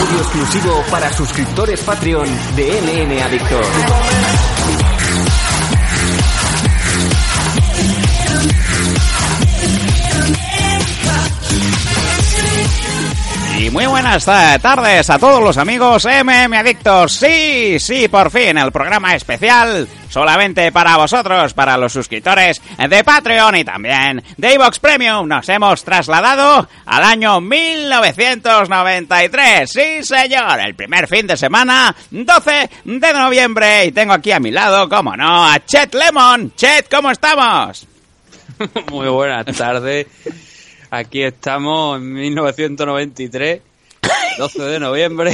Audio exclusivo para suscriptores Patreon de MM Adictos. Y muy buenas tardes a todos los amigos MM Adictos. Sí, sí, por fin, el programa especial solamente para vosotros, para los suscriptores de Patreon y también de Evox Premium. Nos hemos trasladado al año 1993. Sí, señor, el primer fin de semana, 12 de noviembre. Y tengo aquí a mi lado, como no, a Chet Lemon. Chet, ¿cómo estamos? Muy buenas tardes. Aquí estamos en 1993, 12 de noviembre.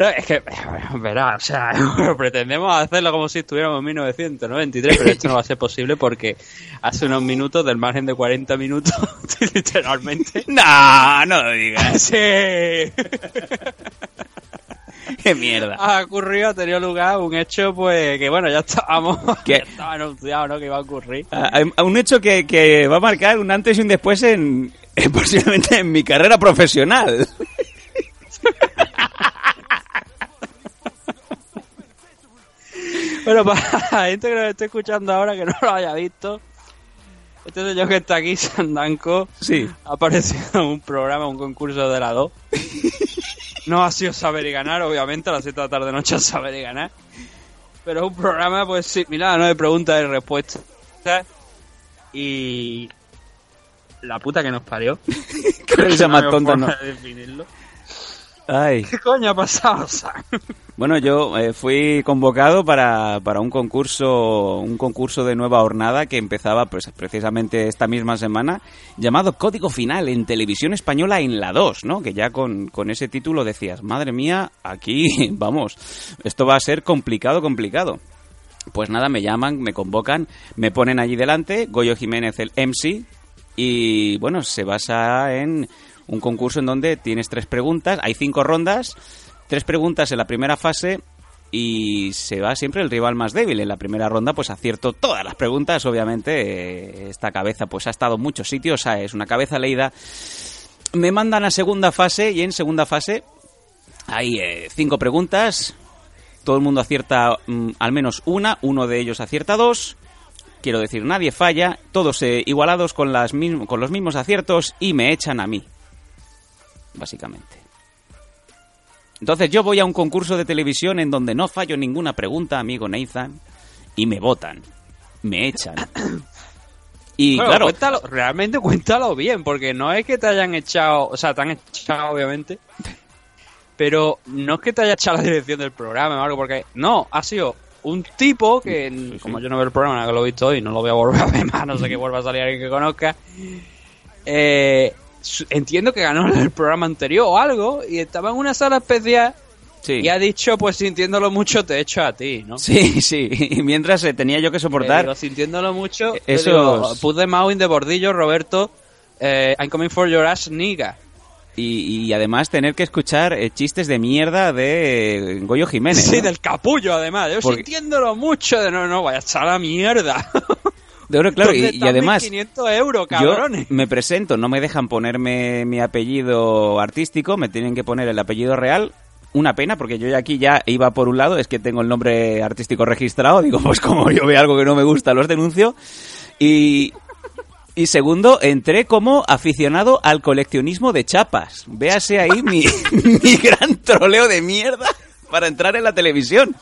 No, es que, verá, o sea, pretendemos hacerlo como si estuviéramos en 1993, pero esto no va a ser posible porque hace unos minutos, del margen de 40 minutos, literalmente. No, no lo digas. Sí. ¡Qué mierda! Ha ocurrido, ha tenido lugar un hecho, pues, que bueno, ya estábamos, ya estaba anunciado, ¿no? Que iba a ocurrir. A, a un hecho que, que va a marcar un antes y un después en, en posiblemente en mi carrera profesional. Bueno, para la gente que nos esté escuchando ahora que no lo haya visto, este señor que está aquí, Sandanco, Sí. ha aparecido en un programa, un concurso de la 2. No ha sido saber y ganar, obviamente, a las 7 de la tarde noche es saber y ganar. Pero es un programa, pues sí, mira, no de preguntas y respuestas. Y. La puta que nos parió. Qué risa más tonta, ¿no? de definirlo. Ay. ¿Qué coño ha pasado, Sam? Bueno, yo eh, fui convocado para, para un concurso, un concurso de nueva hornada que empezaba pues precisamente esta misma semana, llamado Código Final en Televisión Española en la 2, ¿no? Que ya con, con ese título decías, madre mía, aquí, vamos, esto va a ser complicado, complicado. Pues nada, me llaman, me convocan, me ponen allí delante, Goyo Jiménez, el MC, y bueno, se basa en un concurso en donde tienes tres preguntas, hay cinco rondas, tres preguntas en la primera fase y se va siempre el rival más débil. En la primera ronda pues acierto todas las preguntas, obviamente eh, esta cabeza pues ha estado en muchos sitios, es una cabeza leída. Me mandan a segunda fase y en segunda fase hay eh, cinco preguntas, todo el mundo acierta mm, al menos una, uno de ellos acierta dos. Quiero decir, nadie falla, todos eh, igualados con, las con los mismos aciertos y me echan a mí. Básicamente. Entonces yo voy a un concurso de televisión en donde no fallo ninguna pregunta, amigo Nathan, y me votan. Me echan. Y Bueno, claro, cuéntalo, realmente cuéntalo bien, porque no es que te hayan echado, o sea, te han echado obviamente, pero no es que te haya echado la dirección del programa o algo, porque no, ha sido un tipo que, como yo no veo el programa, que lo he visto hoy, no lo voy a volver a ver más, no sé que vuelva a salir alguien que conozca, eh, entiendo que ganó el programa anterior o algo, y estaba en una sala especial sí. y ha dicho, pues sintiéndolo mucho, te echo a ti, ¿no? Sí, sí. Y mientras eh, tenía yo que Eh, soportar digo, sintiéndolo mucho, Esos- digo, put them out in the bordillo, Roberto. eh, I'm coming for your ass, nigga. y, y además tener que escuchar eh, chistes de mierda de eh, Goyo Jiménez. Sí, ¿no? del capullo, además. Yo Porque- sintiéndolo mucho de no, no, vaya a echar la mierda. De oro, claro. ¿Dónde Y, además, mis 500 euros, yo cabrones. me presento, no me dejan ponerme mi apellido artístico, me tienen que poner el apellido real. Una pena, porque yo ya aquí ya iba por un lado, es que tengo el nombre artístico registrado. Digo, pues como yo veo algo que no me gusta, los denuncio. Y, y segundo, entré como aficionado al coleccionismo de chapas. Véase ahí mi, mi gran troleo de mierda para entrar en la televisión.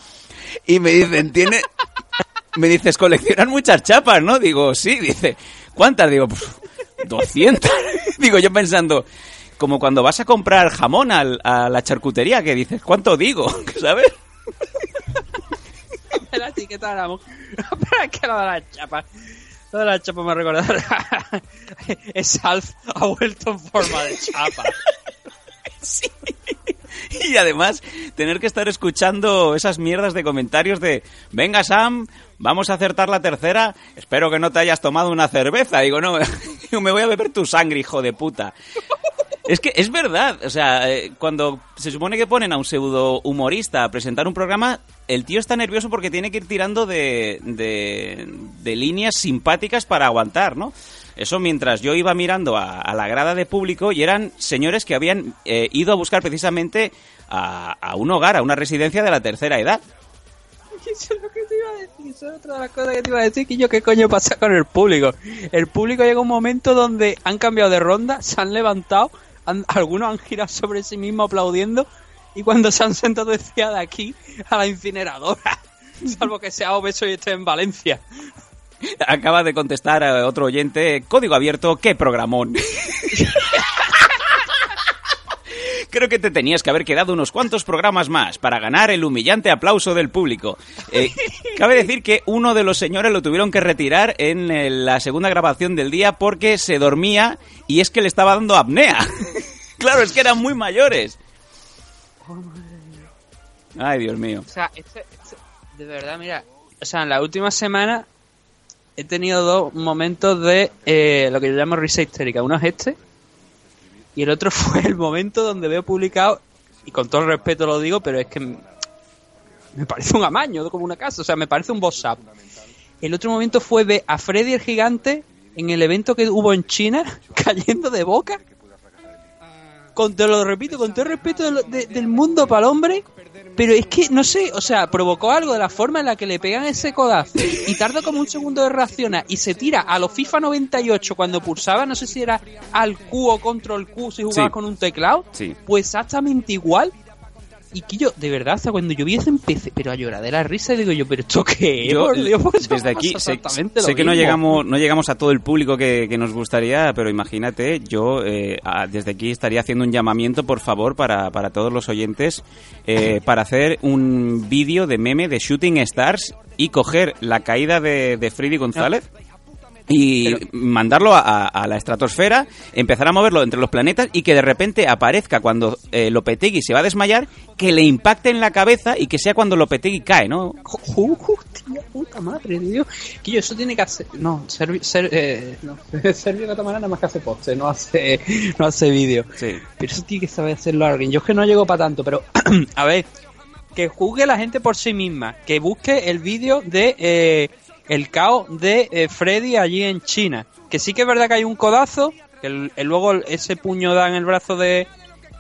Y me dicen, tiene... Me dices, coleccionan muchas chapas, ¿no? Digo, sí. Dice, ¿cuántas? Digo, pues, 200. Digo, yo pensando, como cuando vas a comprar jamón al- a la charcutería, que dices, ¿cuánto digo? ¿Sabes? la etiqueta de la mujer. Es que lo de la chapa. Lo de la chapa me recuerda. es Alf ha vuelto en forma de chapa. Y además, tener que estar escuchando esas mierdas de comentarios de, venga Sam, vamos a acertar la tercera, espero que no te hayas tomado una cerveza. Digo, no, me voy a beber tu sangre, hijo de puta. Es que es verdad, o sea, eh, cuando se supone que ponen a un pseudo humorista a presentar un programa, el tío está nervioso porque tiene que ir tirando de, de, de líneas simpáticas para aguantar, ¿no? Eso mientras yo iba mirando a, a la grada de público y eran señores que habían eh, ido a buscar precisamente a, a un hogar, a una residencia de la tercera edad. Eso es lo que te iba a decir. Eso es otra de las cosas que te iba a decir. Que yo, ¿qué coño pasa con el público? El público llega un momento donde han cambiado de ronda, se han levantado, han- algunos han girado sobre sí mismos aplaudiendo. Y cuando se han sentado decía de aquí a la incineradora. Salvo que sea obeso y esté en Valencia. Acaba de contestar a otro oyente, código abierto, qué programón. Creo que te tenías que haber quedado unos cuantos programas más para ganar el humillante aplauso del público. Eh, cabe decir que uno de los señores lo tuvieron que retirar en eh, la segunda grabación del día porque se dormía y es que le estaba dando apnea. claro, es que eran muy mayores. Ay, Dios mío. O sea, este- este- de verdad, mira. O sea, en la última semana he tenido dos momentos de eh, lo que yo llamo risa histérica. Uno es este. Y el otro fue el momento donde veo publicado, y con todo el respeto lo digo, pero es que me parece un amaño, como una casa. O sea, me parece un WhatsApp. El otro momento fue ver a Freddy el gigante en el evento que hubo en China, cayendo de boca. Con, te lo repito, con todo el respeto de lo- de- del mundo para el hombre, pero es que, no sé, o sea, provocó algo de la forma en la que le pegan ese codazo y tarda como un segundo de reaccionar y se tira a los FIFA 98 cuando pulsaba, no sé si era al Q o control Q si jugaba Sí. con un teclado, Sí. pues exactamente igual. Y que yo, de verdad, hasta cuando yo vi eso empecé, pero a llorar de la risa y digo yo, pero esto qué es, Yo, desde aquí sé, sé que no llegamos no llegamos a todo el público que, que nos gustaría, pero imagínate, yo eh, a- desde aquí estaría haciendo un llamamiento, por favor, para, para todos los oyentes, eh, para hacer un vídeo de meme de Shooting Stars y coger la caída de, de Freddy González. Y mandarlo a, la estratosfera, empezar a moverlo entre los planetas y que de repente aparezca cuando eh, Lopetegui se va a desmayar, que le impacte en la cabeza y que sea cuando Lopetegui cae, ¿no? Hostia puta madre de Dios. Que yo eso tiene que hacer. No, Sergio ser, eh, no. Sergio Catamarán nada más que hace poste, no hace, no hace vídeo. Sí. Pero eso tiene que saber hacerlo alguien. Yo es que no llego para tanto, pero a ver, que juzgue la gente por sí misma, que busque el vídeo de eh, el caos de eh, Freddy allí en China. Que sí que es verdad que hay un codazo, que el- el- luego ese puño da en el brazo de,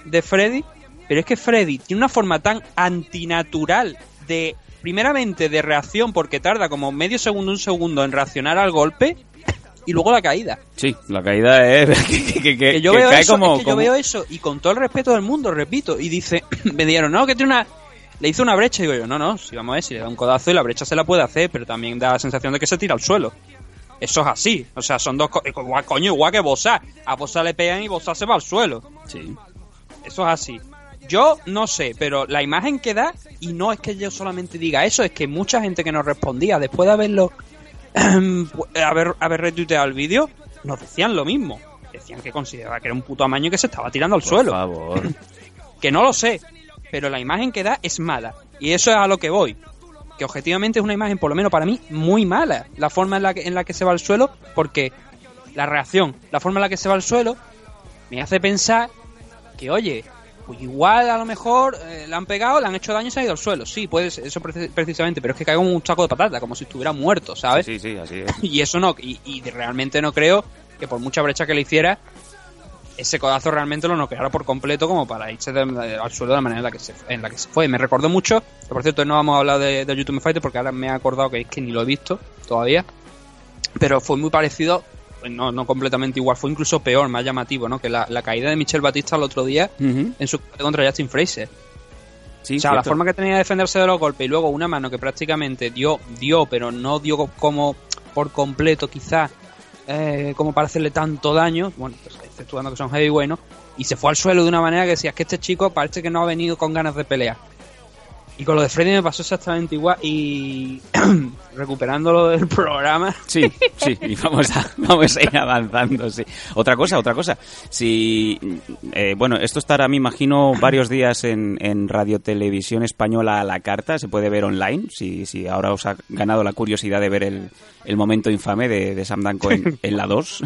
de Freddy, pero es que Freddy tiene una forma tan antinatural de, primeramente, de reacción, porque tarda como medio segundo, un segundo en reaccionar al golpe, y luego la caída. Sí, la caída es que, que- que- Que yo veo cae eso, como, es que yo como- veo eso y con todo el respeto del mundo, repito, y dice, me dijeron, no, que tiene una, le hizo una brecha, digo yo, no, no, si vamos a ver, si le da un codazo y la brecha se la puede hacer, pero también da la sensación de que se tira al suelo. Eso es así, o sea, son dos, co- igual, coño, igual que Bosa, a Bosa le pegan y Bosa se va al suelo. Sí. Eso es así. Yo no sé, pero la imagen que da, y no es que yo solamente diga eso, es que mucha gente que nos respondía después de haberlo, haber, haber retuiteado el vídeo, nos decían lo mismo. Decían que consideraba que era un puto amaño y que se estaba tirando al Por suelo. favor. Que no lo sé, pero la imagen que da es mala. Y eso es a lo que voy. Que objetivamente es una imagen, por lo menos para mí, muy mala. La forma en la que, en la que se va al suelo, porque la reacción, la forma en la que se va al suelo, me hace pensar que, oye, pues igual a lo mejor eh, le han pegado, le han hecho daño y se ha ido al suelo. Sí, puede ser, eso preci- precisamente, pero es que cae como un saco de patata, como si estuviera muerto, ¿sabes? Sí, sí, así es. Y eso no, y, y realmente no creo que por mucha brecha que le hiciera, ese codazo realmente lo noqueara por completo como para irse de- de- al suelo de la manera en la que se, en la que se fue. Me recordó mucho, que por cierto no vamos a hablar de, de YouTube Fighter porque ahora me he acordado que es que ni lo he visto todavía, pero fue muy parecido, no, no completamente igual, fue incluso peor, más llamativo, ¿no? Que la, la caída de Michel Batista el otro día en su contra Justin Fraser. Sí, O sea, la forma que tenía de defenderse de los golpes y luego una mano que prácticamente dio, dio, pero no dio como por completo, quizás, eh, como para hacerle tanto daño, bueno, pues, exceptuando que son heavy bueno, y se fue al suelo de una manera que decía, es que este chico parece que no ha venido con ganas de pelear. Y con lo de Freddy me pasó exactamente igual y recuperándolo del programa. Sí, sí, y vamos a, vamos a ir avanzando, sí. Otra cosa, otra cosa. Si, eh, bueno, esto estará, me imagino, varios días en, en Radio Televisión Española a la carta, se puede ver online, si, si ahora os ha ganado la curiosidad de ver el, el momento infame de, de Sam Danko en, en la 2.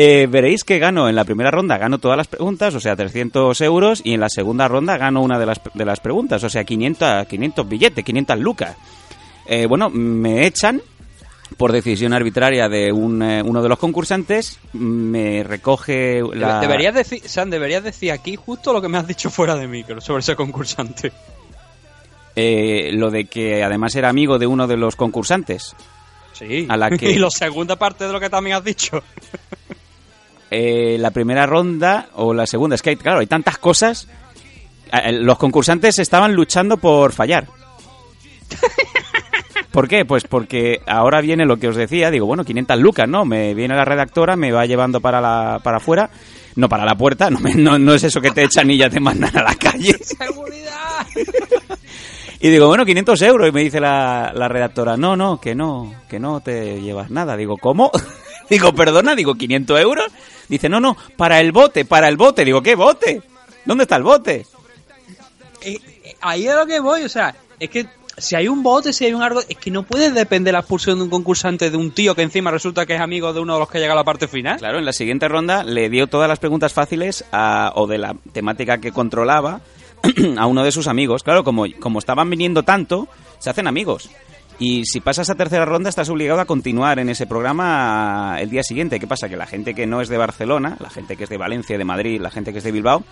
Eh, veréis que gano en la primera ronda, gano todas las preguntas, o sea, 300 euros, y en la segunda ronda gano una de las, de las preguntas, o sea, 500, 500 billetes, 500 lucas. Eh, bueno, me echan por decisión arbitraria de un, eh, uno de los concursantes, me recoge la... Deberías decir, deberías decir aquí justo lo que me has dicho fuera de micro sobre ese concursante. eh, lo de que además era amigo de uno de los concursantes. Sí. A la que- y la segunda parte de lo que también has dicho. Eh, la primera ronda o la segunda, es que hay, claro, hay tantas cosas. Eh, Los concursantes estaban luchando por fallar. ¿Por qué? Pues porque ahora viene lo que os decía, digo, bueno, 500 lucas, ¿no? Me viene la redactora, me va llevando para la, para afuera, no para la puerta, no, me- no, no es eso que te echan y ya te mandan a la calle. ¡Seguridad! Y digo, bueno, 500 euros. Y me dice la, la redactora, no, no, que no, que no te llevas nada. Digo, ¿cómo? digo, perdona, digo, 500 euros. Dice, no, no, para el bote, para el bote. Digo, ¿qué bote? ¿Dónde está el bote? Eh, eh, ahí es a lo que voy, o sea, es que si hay un bote, si hay un árbol, es que no puede depender la expulsión de un concursante de un tío que encima resulta que es amigo de uno de los que llega a la parte final. Claro, en la siguiente ronda le dio todas las preguntas fáciles a- o de la temática que controlaba a uno de sus amigos. Claro, como, como estaban viniendo tanto, se hacen amigos. Y si pasas a tercera ronda estás obligado a continuar en ese programa el día siguiente. ¿Qué pasa? Que la gente que no es de Barcelona, la gente que es de Valencia, de Madrid, la gente que es de Bilbao,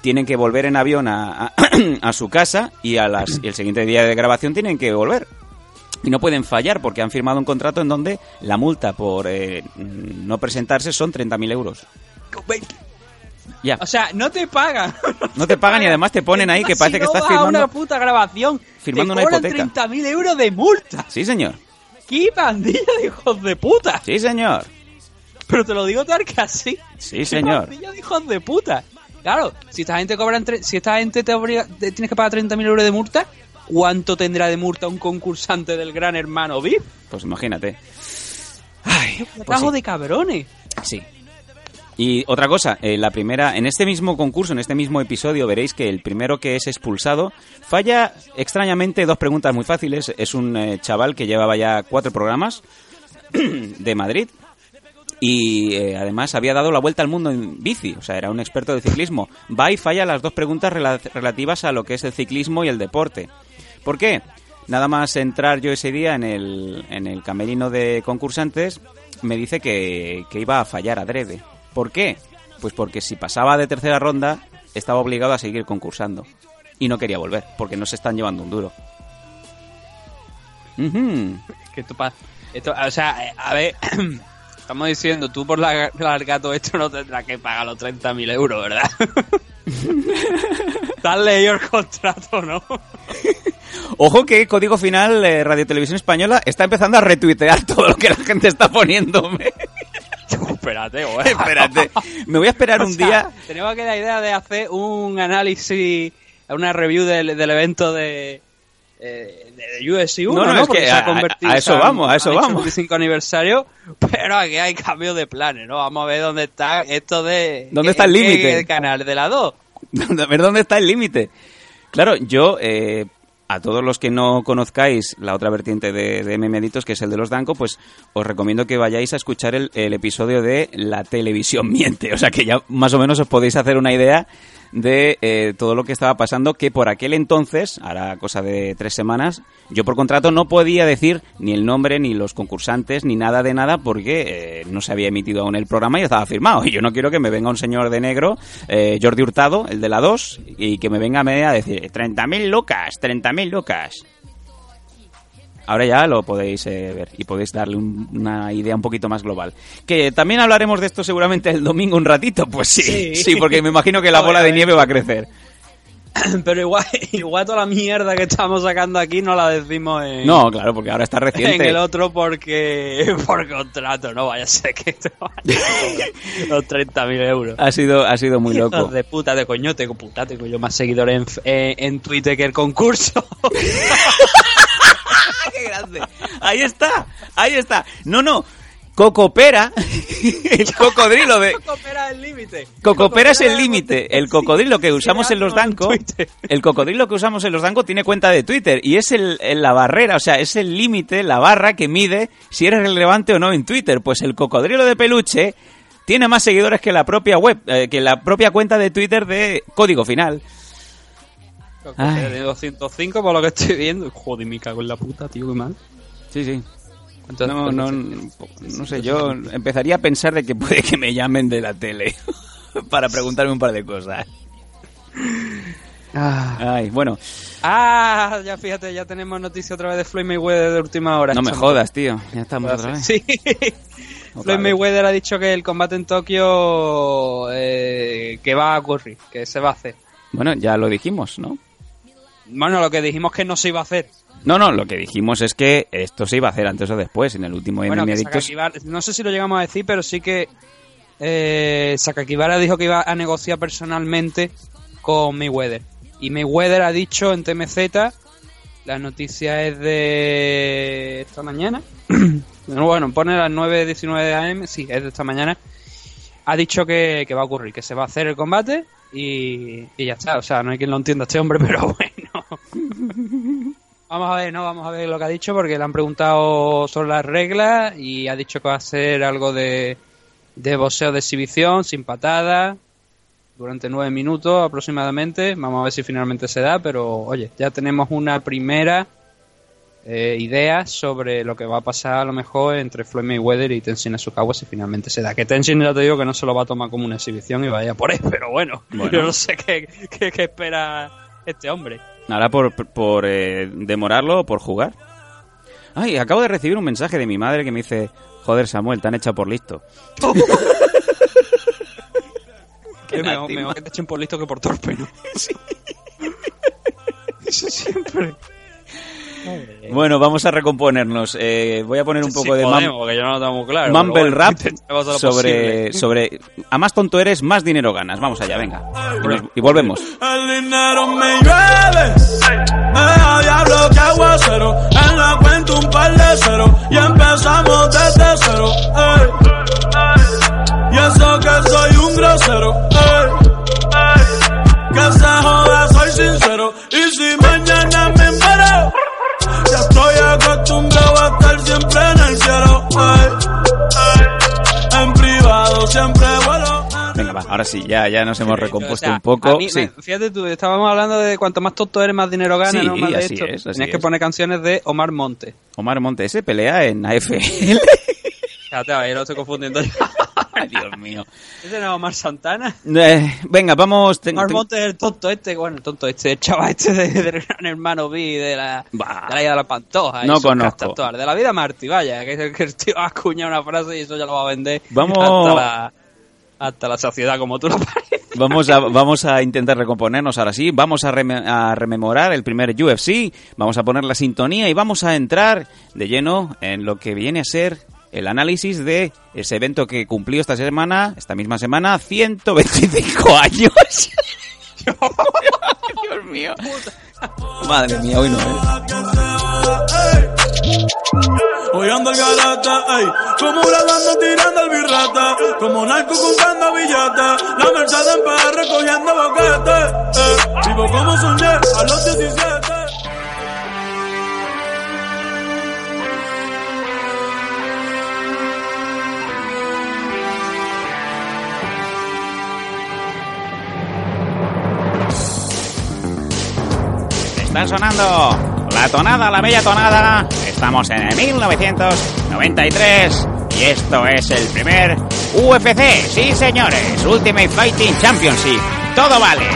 tienen que volver en avión a, su casa y, a las, y el siguiente día de grabación tienen que volver. Y no pueden fallar porque han firmado un contrato en donde la multa por eh, no presentarse son 30.000 euros. Ya. O sea, no te pagan. No te pagan y además te ponen ahí que parece si que no estás vas a firmando. una puta grabación. firmando te una cobran hipoteca. 30.000 euros de multa. Sí, señor. ¡Qué pandilla de hijos de puta! Sí, señor. Pero te lo digo tal que así. Sí, señor. Pandilla de hijos de puta. Claro, si esta gente cobra entre- si esta gente te, obliga- te tienes que pagar 30.000 euros de multa, ¿cuánto tendrá de multa un concursante del Gran Hermano VIP? Pues imagínate. Ay, pues Trajo sí. de cabrones. Sí. Y otra cosa, eh, la primera, en este mismo concurso, en este mismo episodio, veréis que el primero que es expulsado falla extrañamente dos preguntas muy fáciles. Es un eh, chaval que llevaba ya cuatro programas de Madrid y eh, además había dado la vuelta al mundo en bici, o sea, era un experto de ciclismo. Va y falla las dos preguntas rela- relativas a lo que es el ciclismo y el deporte. ¿Por qué? Nada más entrar yo ese día en el, en el camerino de concursantes, me dice que, que iba a fallar adrede. ¿Por qué? Pues porque si pasaba de tercera ronda, estaba obligado a seguir concursando. Y no quería volver, porque no se están llevando un duro. Ujú. Que esto, esto o sea, eh, a ver, estamos diciendo, tú por la- largar todo esto no tendrás que pagar los 30.000 euros, ¿verdad? Has leído el contrato, ¿no? Ojo que Código Final eh, Radio Televisión Española está empezando a retuitear todo lo que la gente está poniéndome. Espérate, güey. Espérate, me voy a esperar O un sea, día. Tenemos que la idea de hacer un análisis, una review del, del evento de, eh, de UFC 1, No, ¿no? no, es Porque que se ha a- a- convertido, a eso vamos, a eso vamos. el 25 aniversario, pero aquí hay cambio de planes, ¿no? Vamos a ver dónde está esto de... ¿Dónde está el ¿qué- límite? El canal de la 2. a ver dónde está el límite. Claro, yo, eh, a todos los que no conozcáis la otra vertiente de, de Memeditos, que es el de los Danco, pues os recomiendo que vayáis a escuchar el, el episodio de La televisión miente. O sea que ya más o menos os podéis hacer una idea de eh, todo lo que estaba pasando, que por aquel entonces, ahora cosa de tres semanas, yo por contrato no podía decir ni el nombre, ni los concursantes, ni nada de nada, porque eh, no se había emitido aún el programa y estaba firmado. Y yo no quiero que me venga un señor de negro, eh, Jordi Hurtado, el de la 2, y que me venga a mí a decir 30.000 lucas, 30.000 lucas. Ahora ya lo podéis eh, ver y podéis darle un- una idea un poquito más global. Que también hablaremos de esto seguramente el domingo un ratito. Pues sí, sí, Sí. porque me imagino que la bola de nieve va a crecer. Pero igual, igual toda la mierda que estamos sacando aquí no la decimos en, No, claro, porque ahora está en reciente. el otro porque por contrato, no vaya a ser que esto vaya a los 30.000 euros. Ha sido, ha sido muy loco. de puta de coño, tengo puta, tengo yo más seguidores en, eh, en Twitter que el concurso. ¡Qué grande! Ahí está, ahí está. No, no. Cocopera, el cocodrilo de... Cocopera es el límite. Cocopera es el límite. El cocodrilo que usamos en los Creadlo en Danco, Twitter. el cocodrilo que usamos en los Danco tiene cuenta de Twitter y es el, el- la barrera, o sea, es el límite, la barra que mide si eres relevante o no en Twitter. Pues el cocodrilo de peluche tiene más seguidores que la propia web, eh, que la propia cuenta de Twitter de Código Final. Tiene 205 por lo que estoy viendo. Joder, me cago en la puta, tío, qué mal. Sí, sí. Entonces, No, no, no sé, yo empezaría a pensar de que puede que me llamen de la tele para preguntarme un par de cosas. Ah. Ay, bueno, Ah, ya fíjate, ya tenemos noticia otra vez de Floyd Mayweather de última hora. no me jodas, tío. Ya estamos otra vez. Sí. Floyd. Mayweather ha dicho que el combate en Tokio eh, que va a ocurrir, que se va a hacer. Bueno, ya lo dijimos, ¿no? Bueno, lo que dijimos que no se iba a hacer. No, no, lo que dijimos es que esto se iba a hacer antes o después, en el último Bueno, que. Sakakibara- no sé si lo llegamos a decir, pero sí que eh, Sakakibara dijo que iba a negociar personalmente con Mayweather. Y Mayweather ha dicho en TMZ, la noticia es de esta mañana. bueno, pone las 9.19 am, sí, es de esta mañana. Ha dicho que, que va a ocurrir, que se va a hacer el combate y, ya está. O sea, no hay quien lo entienda este hombre, pero bueno. Vamos a ver, no, vamos a ver lo que ha dicho porque le han preguntado sobre las reglas y ha dicho que va a hacer algo de, de boxeo de exhibición, sin patada, durante nueve minutos aproximadamente. Vamos a ver si finalmente se da, pero oye, ya tenemos una primera eh, idea sobre lo que va a pasar a lo mejor entre Floyd Mayweather y Tenzin Nasukawa si finalmente se da. Que Tenzin ya te digo que no se lo va a tomar como una exhibición y vaya por él, pero bueno, Bueno. yo no sé qué, qué- qué espera este hombre. Ahora por, por eh, demorarlo o por jugar. Ay, acabo de recibir un mensaje de mi madre que me dice, joder Samuel, te han echado por listo. Qué mejor, que te echen por listo que por torpe, ¿no? Eso siempre. Bueno, vamos a recomponernos. Eh, voy a poner un poco Sí, de mam- podemos, yo no lo tengo muy claro. mumble bueno, rap sobre, sobre... A más tonto eres, más dinero ganas. Vamos allá, venga. Y, nos- y volvemos. El dinero me llueve, me da diablo que aguacero. En la cuenta un par de cero y empezamos desde cero. ey. Y eso que soy un grosero. ey. Que se joda, soy sincero. Y si mañana En privado siempre vuelo. Venga, va, ahora sí, ya, ya nos hemos O recompuesto sea, un poco. a mí sí. me- fíjate tú, estábamos hablando de cuanto más tonto eres, más dinero ganas, Sí, ¿no? Más de así esto. es, así Tienes que poner canciones de Omar Monte. Omar Montes se pelea en AFL. Ahí lo estoy confundiendo. Dios mío. ¿Ese no Omar Santana? Eh, venga, vamos. ten- Omar ten- Monte es el tonto este, bueno, el tonto este, el chaval este de, de Gran Hermano B de la, Bah. de la isla de la Pantoja. No conozco. castas. De la vida Marty, vaya, que es el que el tío ha acuñado una frase y eso ya lo va a vender Vamos- hasta la, hasta la saciedad, como tú lo pareces. Vamos a, vamos a intentar recomponernos ahora sí. Vamos a, reme- a rememorar el primer UFC. Vamos a poner la sintonía y vamos a entrar de lleno en lo que viene a ser el análisis de ese evento que cumplió esta semana, esta misma semana, 125 años. Dios mío. Madre mía, hoy no. ¿eh? Hoy ando el galata, ey, como una banda tirando el birrata, como narco comprando billetes, la Mercedes en recogiendo boquetes, eh, vivo como soñé a los 17. Está sonando la tonada, la bella tonada. Estamos en el 1993 y esto es el primer UFC. Sí, señores, Ultimate Fighting Championship. Todo vale,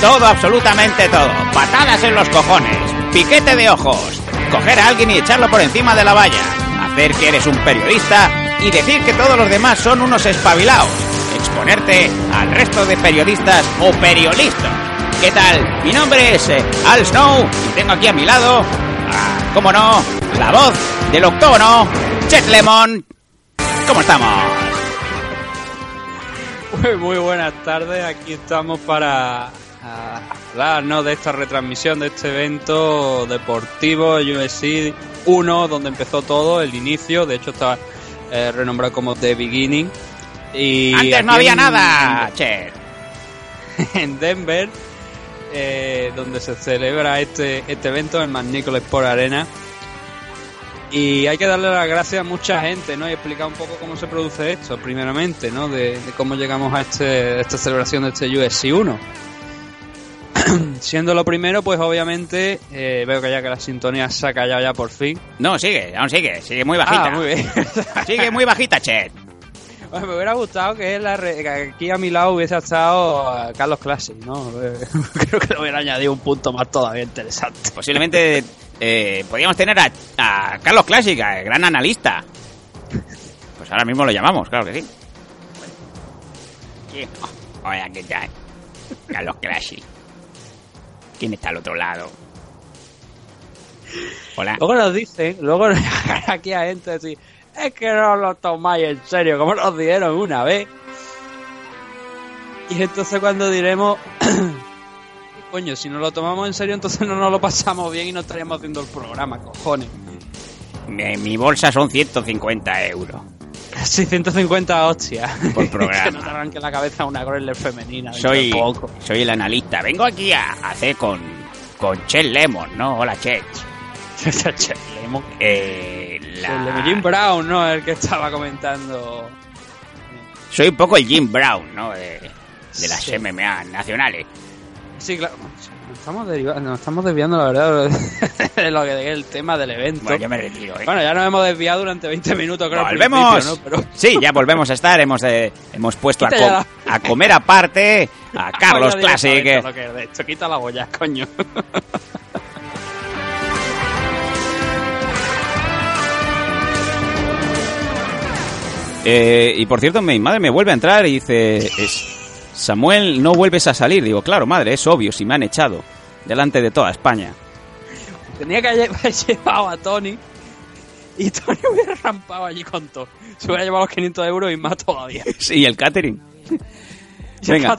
todo, absolutamente todo. Patadas en los cojones, piquete de ojos, coger a alguien y echarlo por encima de la valla, hacer que eres un periodista y decir que todos los demás son unos espabilados. Exponerte al resto de periodistas o periodistas. ¿Qué tal? Mi nombre es eh, Al Snow y tengo aquí a mi lado, ah, cómo no, la voz del octógono, Chet Lemon. ¿Cómo estamos? Muy, muy buenas tardes, aquí estamos para ah, hablar ¿no? de esta retransmisión de este evento deportivo USC 1, donde empezó todo, el inicio, de hecho está eh, renombrado como The Beginning. Y Antes no había en- nada, en Denver, eh, donde se celebra este, este evento en Nicholas Sport Arena. Y hay que darle las gracias a mucha gente, ¿no? Y explicar un poco cómo se produce esto, primeramente, ¿no? De, de cómo llegamos a este, esta celebración de este USC 1. Siendo lo primero, pues obviamente, eh, veo que ya que la sintonía se ha callado ya por fin. No, sigue, aún sigue, sigue muy bajita. Ah, muy bien. Sigue muy bajita, Chet. Bueno, me hubiera gustado que, la re- que aquí a mi lado hubiese estado eh, Carlos Classic, ¿no? Creo que le hubiera añadido un punto más todavía interesante. Posiblemente eh, podríamos tener a, a Carlos Clásica, el gran analista. Pues ahora mismo lo llamamos, claro que sí. Oh, Hola, ¿qué tal? Carlos Classic. ¿Quién está al otro lado? Hola. Luego nos dicen, luego aquí a gente decir, es que no lo tomáis en serio, como nos dijeron una vez. Y entonces cuando diremos, coño, si no lo tomamos en serio, entonces no nos lo pasamos bien y no estaríamos haciendo el programa, cojones. Mi, mi bolsa son 150 euros. Casi 150 hostias. Por programa. que no te arranque la cabeza una Growler femenina. Soy, poco. soy el analista. Vengo aquí a hacer con, con Chet Lemon, ¿no? Hola, Chet. Che, Lemon. Eh, la- El de Jim Brown, ¿no? El que estaba comentando. Soy un poco el Jim Brown, ¿no? De, de las Sí. MMA nacionales. Sí, claro. Nos estamos, derivando, nos estamos desviando, la verdad, de lo que es el tema del evento. Bueno, yo me retiro, ¿eh? Bueno, ya nos hemos desviado durante 20 minutos, creo. ¡Volvemos! ¿no? Pero Sí, ya volvemos a estar. Hemos, eh, hemos puesto a, ya a comer aparte a Carlos Classic. eh. que. Quita la boya, coño. Eh, y por cierto, mi madre me vuelve a entrar y dice: es- Samuel, no vuelves a salir. Digo, claro, madre, es obvio, si me han echado. Delante de toda España. Tenía que haber llevado a Tony. Y Tony hubiera rampado allí con todo. Se hubiera llevado los 500 euros y más todavía. Sí, el catering. Venga.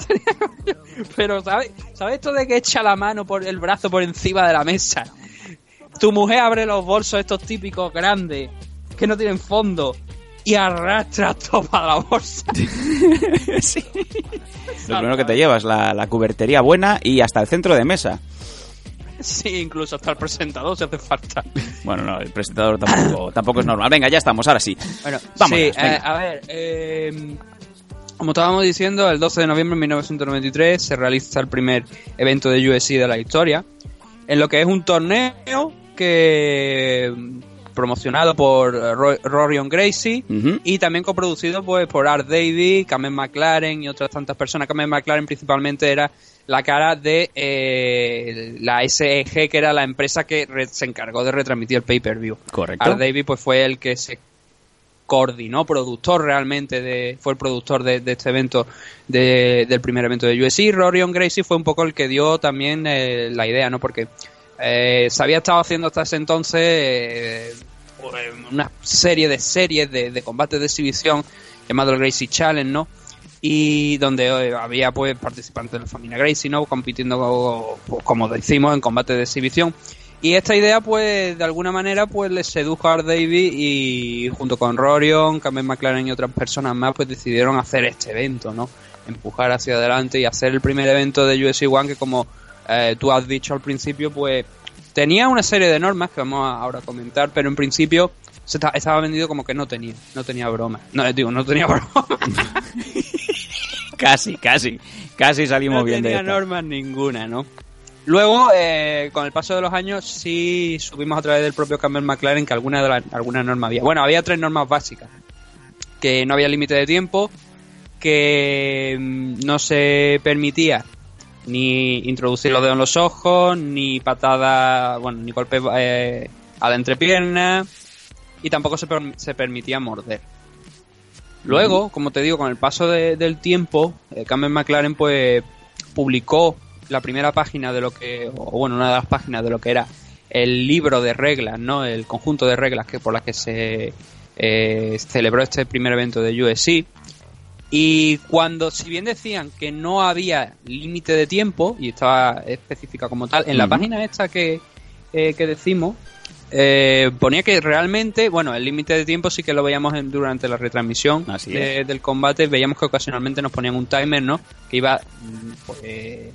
Pero, ¿sabes ¿sabes esto de que echa la mano por el brazo por encima de la mesa? Tu mujer abre los bolsos estos típicos grandes que no tienen fondo y arrastra todo para la bolsa. Sí. Lo primero que te llevas, la, la cubertería buena y hasta el centro de mesa. Sí, incluso hasta el presentador se hace falta. Bueno, no, el presentador tampoco, tampoco es normal. Venga, ya estamos, ahora sí. Bueno, Vámonos, sí, eh, a ver, eh, como estábamos diciendo, el 12 de noviembre de 1993 se realiza el primer evento de USC de la historia, en lo que es un torneo que promocionado por eh, Ro- Rorion Gracie y también coproducido pues por Art Davis, Cameron McLaren y otras tantas personas. Cameron McLaren principalmente era la cara de eh, la SEG, que era la empresa que se encargó de retransmitir el pay-per-view. Correcto. Art Davis pues fue el que se coordinó, productor realmente, de, fue el productor de, de este evento, de- del primer evento de USC. Rorion Gracie fue un poco el que dio también eh, la idea, ¿no? Porque eh, se había estado haciendo hasta ese entonces eh, una serie de series de, de combates de exhibición llamado el Gracie Challenge, ¿no? Y donde eh, había pues participantes de la familia Gracie, ¿no? Compitiendo, pues, como decimos, en combates de exhibición. Y esta idea, pues, de alguna manera, pues, le sedujo a Art Davis y junto con Rorion, Cameron McLaren y otras personas más, pues decidieron hacer este evento, ¿no? Empujar hacia adelante y hacer el primer evento de UFC One que, como eh, tú has dicho al principio, pues, tenía una serie de normas que vamos a ahora a comentar, pero en principio se esta- estaba vendido como que no tenía, no tenía broma. No, eh, digo, no tenía broma. Casi, casi. Casi salimos no bien de tenía esta. normas ninguna, ¿no? Luego, eh, con el paso de los años, sí subimos a través del propio Cameron McLaren que alguna de las algunas normas había. Bueno, había tres normas básicas. Que no había límite de tiempo, que mm, no se permitía ni introducir los dedos en los ojos, ni patada, bueno, ni golpe eh, a la entrepierna, y tampoco se, per- se permitía morder. Luego, como te digo, con el paso de- del tiempo, eh, Cameron McLaren pues publicó la primera página de lo que, o bueno, una de las páginas de lo que era el libro de reglas, ¿no? El conjunto de reglas que por las que se eh, celebró este primer evento de USC. Y cuando, si bien decían que no había límite de tiempo, y estaba específica como tal, en la página esta que, eh, que decimos, eh, ponía que realmente, bueno, el límite de tiempo sí que lo veíamos en- durante la retransmisión Así de- del combate, veíamos que ocasionalmente nos ponían un timer, ¿no? Que iba mm, pues, eh,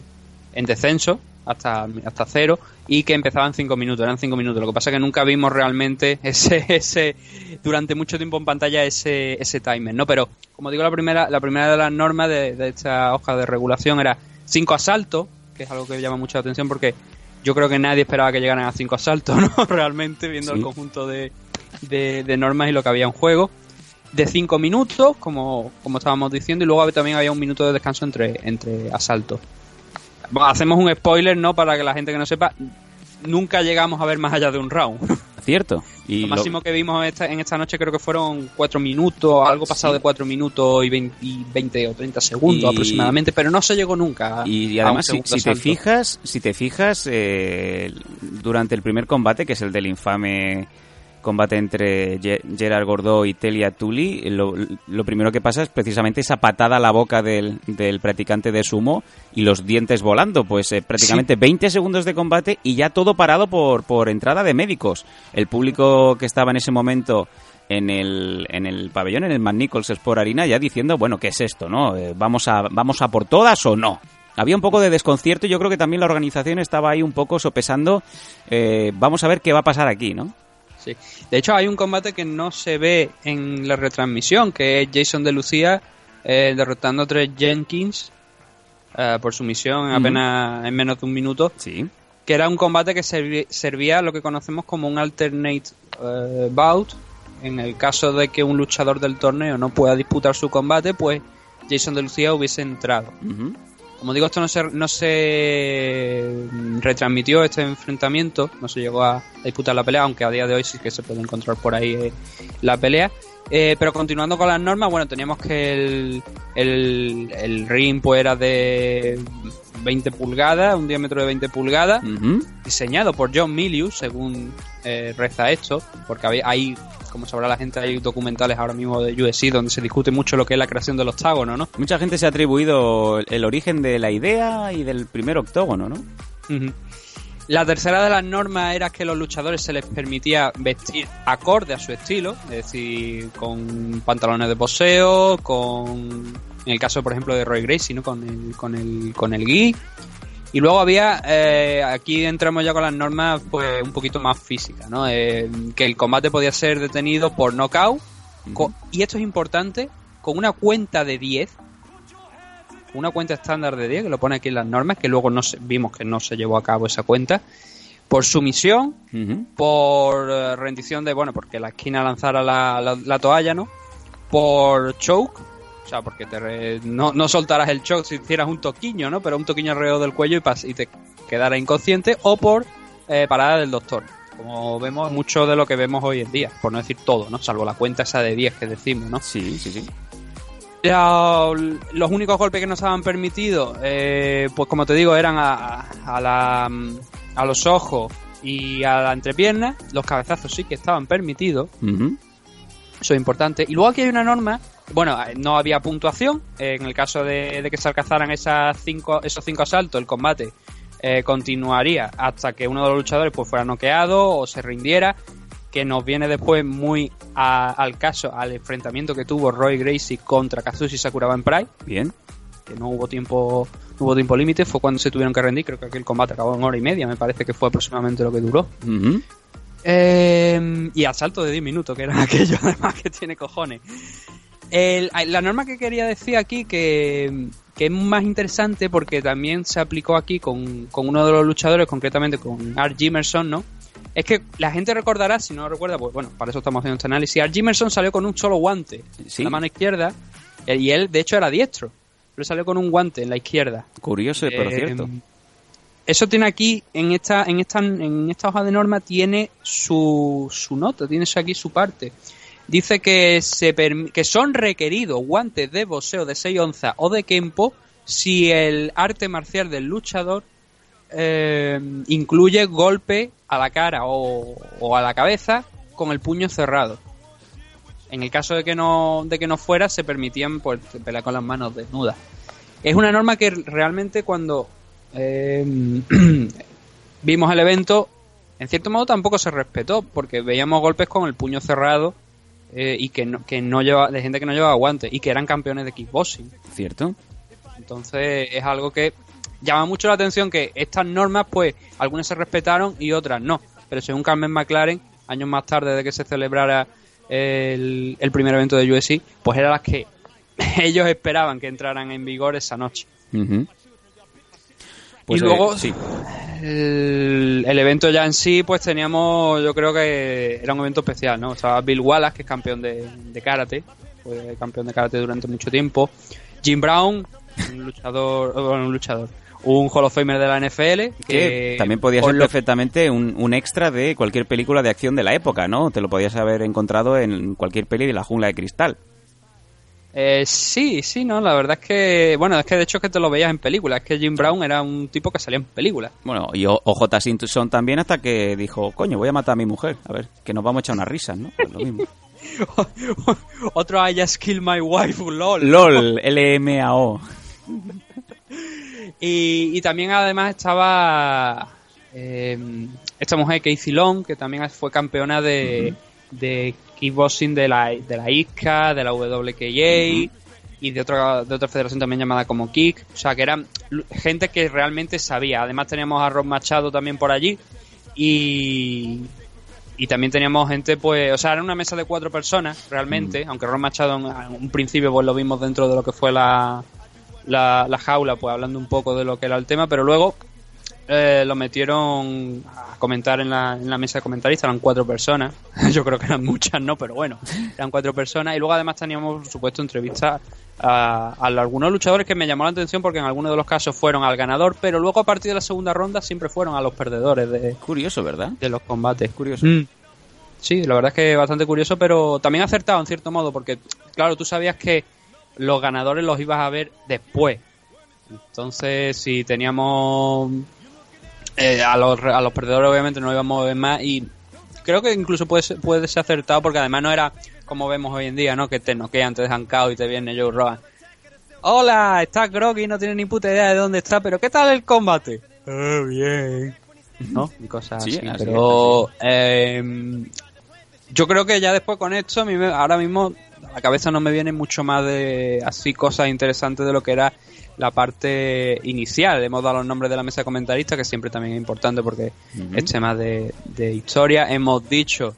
en descenso hasta, hasta cero y que empezaba en cinco minutos, eran cinco minutos. Lo que pasa es que nunca vimos realmente ese, ese durante mucho tiempo en pantalla ese, ese timer, ¿no? Pero, como digo, la primera, la primera de las normas de, de esta hoja de regulación era cinco asaltos, que es algo que llama mucha atención porque yo creo que nadie esperaba que llegaran a cinco asaltos, ¿no? Realmente, viendo Sí. el conjunto de, de, de normas y lo que había en juego. De cinco minutos, como, como estábamos diciendo, y luego también había un minuto de descanso entre, entre asaltos. Hacemos un spoiler, ¿no? Para que la gente que no sepa, nunca llegamos a ver más allá de un round. Cierto. Y Lo lo- máximo que vimos esta, en esta noche creo que fueron cuatro minutos, algo pasado Sí. de cuatro minutos y 20, y 20 o 30 segundos Y- aproximadamente, pero no se llegó nunca. Y, además, si, te fijas, si te fijas, eh, durante el primer combate, que es el del infame combate entre Ge- Gerard Gordó y Telia Tully, lo, lo primero que pasa es precisamente esa patada a la boca del, del practicante de sumo y los dientes volando. Pues eh, prácticamente 20 segundos de combate y ya todo parado por, por entrada de médicos. El público que estaba en ese momento en el, en el pabellón, en el Man Nichols Sport Arena, ya diciendo, bueno, ¿qué es esto? no Eh, ¿Vamos, a, ¿Vamos a por todas o no? Había un poco de desconcierto y yo creo que también la organización estaba ahí un poco sopesando, eh, vamos a ver qué va a pasar aquí, ¿no? Sí. De hecho, hay un combate que no se ve en la retransmisión, que es Jason de Lucía eh, derrotando a Tres Jenkins eh, por sumisión Ujú. apenas en menos de un minuto, Sí. que era un combate que servía lo que conocemos como un alternate eh, bout. En el caso de que un luchador del torneo no pueda disputar su combate, pues Jason de Lucía hubiese entrado. Como digo, esto no se, no se retransmitió este enfrentamiento, no se llegó a disputar la pelea, aunque a día de hoy sí que se puede encontrar por ahí eh, la pelea. Eh, pero continuando con las normas, bueno, teníamos que el, el, el ring pues era de 20 pulgadas, un diámetro de 20 pulgadas, diseñado por John Milius, según eh, reza esto, porque hay, como sabrá la gente, hay documentales ahora mismo de USC donde se discute mucho lo que es la creación del octágono, ¿no? Mucha gente se ha atribuido el, origen de la idea y del primer octógono, ¿no? La tercera de las normas era que los luchadores se les permitía vestir acorde a su estilo, es decir, con pantalones de poseo, con, en el caso por ejemplo de Roy Gracie, ¿no? con el, con el, con el gi. Y luego había, eh, aquí entramos ya con las normas pues un poquito más físicas, ¿no? Eh, que el combate podía ser detenido por knockout, y esto es importante, con una cuenta de 10, una cuenta estándar de 10, que lo pone aquí en las normas, que luego no se- vimos que no se llevó a cabo esa cuenta, por sumisión, por eh, rendición de, bueno, porque la esquina lanzara la, la- la toalla, ¿no? Por choke, o sea, porque te re- no, no soltaras el choke si hicieras un toquiño, ¿no? Pero un toquiño alrededor del cuello y, pas- y te quedara inconsciente, o por eh, parada del doctor. Como vemos, mucho de lo que vemos hoy en día, por no decir todo, ¿no? Salvo la cuenta esa de 10 que decimos, ¿no? Sí, sí, sí. Ya, los únicos golpes que nos estaban permitidos, eh, pues como te digo, eran a, a, la, a los ojos y a la entrepierna. Los cabezazos sí que estaban permitidos, Ujú. Eso es importante. Y luego aquí hay una norma, bueno, eh, no había puntuación. eh, en el caso de, de que se alcanzaran esas cinco, esos cinco asaltos, el combate eh, continuaría hasta que uno de los luchadores pues fuera noqueado o se rindiera. Que nos viene después muy a- al caso, al enfrentamiento que tuvo Roy Gracie contra Kazushi Sakuraban Pride Bien. que no hubo tiempo no hubo tiempo límite, fue cuando se tuvieron que rendir, creo que aquel combate acabó en hora y media, me parece que fue aproximadamente lo que duró. Eh, y asalto de 10 minutos, que era aquello además que tiene cojones. El- la norma que quería decir aquí que, que es más interesante porque también se aplicó aquí con, con uno de los luchadores, concretamente con Art Jimerson, ¿no? Es que la gente recordará, si no lo recuerda, pues bueno, para eso estamos haciendo este análisis. Art Jimerson salió con un solo guante Sí. en la mano izquierda eh, y él, de hecho, era diestro. Pero salió con un guante en la izquierda. Curioso, pero Eh, cierto. Eso tiene aquí, en esta, en esta, en esta hoja de norma, tiene su, su nota, tiene aquí su parte. Dice que, se que son requeridos guantes de boxeo de 6 onzas o de Kempo si el arte marcial del luchador eh, incluye golpe a la cara o, o a la cabeza con el puño cerrado. En el caso de que no, de que no fuera, se permitían pues, pelear con las manos desnudas. Es una norma que realmente cuando eh, vimos el evento, en cierto modo tampoco se respetó, porque veíamos golpes con el puño cerrado eh, y que no, que no lleva, de gente que no llevaba guantes y que eran campeones de kickboxing. ¿Cierto? Entonces es algo que llama mucho la atención que estas normas, pues, algunas se respetaron y otras no. Pero según Carmen McLaren, años más tarde de que se celebrara el, el primer evento de UFC, pues eran las que ellos esperaban que entraran en vigor esa noche. Pues, y luego, eh, sí. el, el evento ya en sí, pues teníamos, yo creo que era un evento especial, ¿no? Estaba Bill Wallace, que es campeón de, de karate, fue campeón de karate durante mucho tiempo. Jim Brown, un luchador, bueno, un luchador, un Hall of Famer de la NFL, que que también podía ser lo- perfectamente un, un extra de cualquier película de acción de la época, ¿no? Te lo podías haber encontrado en cualquier peli de la jungla de cristal. Eh, sí, sí, no, la verdad es que, bueno, es que de hecho es que te lo veías en películas, es que Jim Brown era un tipo que salía en películas. Bueno, y OJ Simpson también hasta que dijo, coño, voy a matar a mi mujer. A ver, que nos vamos a echar unas risas, ¿no? Pues lo mismo. Otro I just killed my wife, lol. LOL, LMAO. Y, y también además estaba eh, esta mujer Casey Long, que también fue campeona de, de kickboxing de la, de la ISCA, de la WKA y de otra, de otra federación también llamada como Kick. O sea, que eran gente que realmente sabía. Además teníamos a Rob Machado también por allí y... Y también teníamos gente, pues, o sea, era una mesa de cuatro personas, realmente, aunque Ron Machado en en un principio pues lo vimos dentro de lo que fue la, la, la jaula, pues hablando un poco de lo que era el tema, pero luego eh, lo metieron a comentar en la, en la mesa de comentaristas, eran cuatro personas, yo creo que eran muchas, ¿no? Pero bueno, eran cuatro personas y luego además teníamos, por supuesto, entrevistas a, a algunos luchadores que me llamó la atención porque en algunos de los casos fueron al ganador, pero luego a partir de la segunda ronda siempre fueron a los perdedores de, Curioso, ¿verdad? de los combates. Curioso. Mm. Sí, la verdad es que bastante curioso, pero también acertado en cierto modo, porque, claro, tú sabías que los ganadores los ibas a ver después. Entonces, si teníamos eh, a, los, a los perdedores, obviamente no íbamos a ver más, y creo que incluso puede ser, puede ser acertado, porque además no era como vemos hoy en día, ¿no? Que te noquean, te dejan cao y te viene Joe Rogan. Hola, estás groggy, no tienes ni puta idea de dónde está, pero ¿qué tal el combate? "Ah, bien. ¿No? Y cosas Sí, así. así pero em, yo creo que ya después con esto, a mí me- ahora mismo a la cabeza no me viene mucho más de así cosas interesantes de lo que era la parte inicial. Hemos dado los nombres de la mesa de comentaristas, que siempre también es importante porque es tema de, de historia. Hemos dicho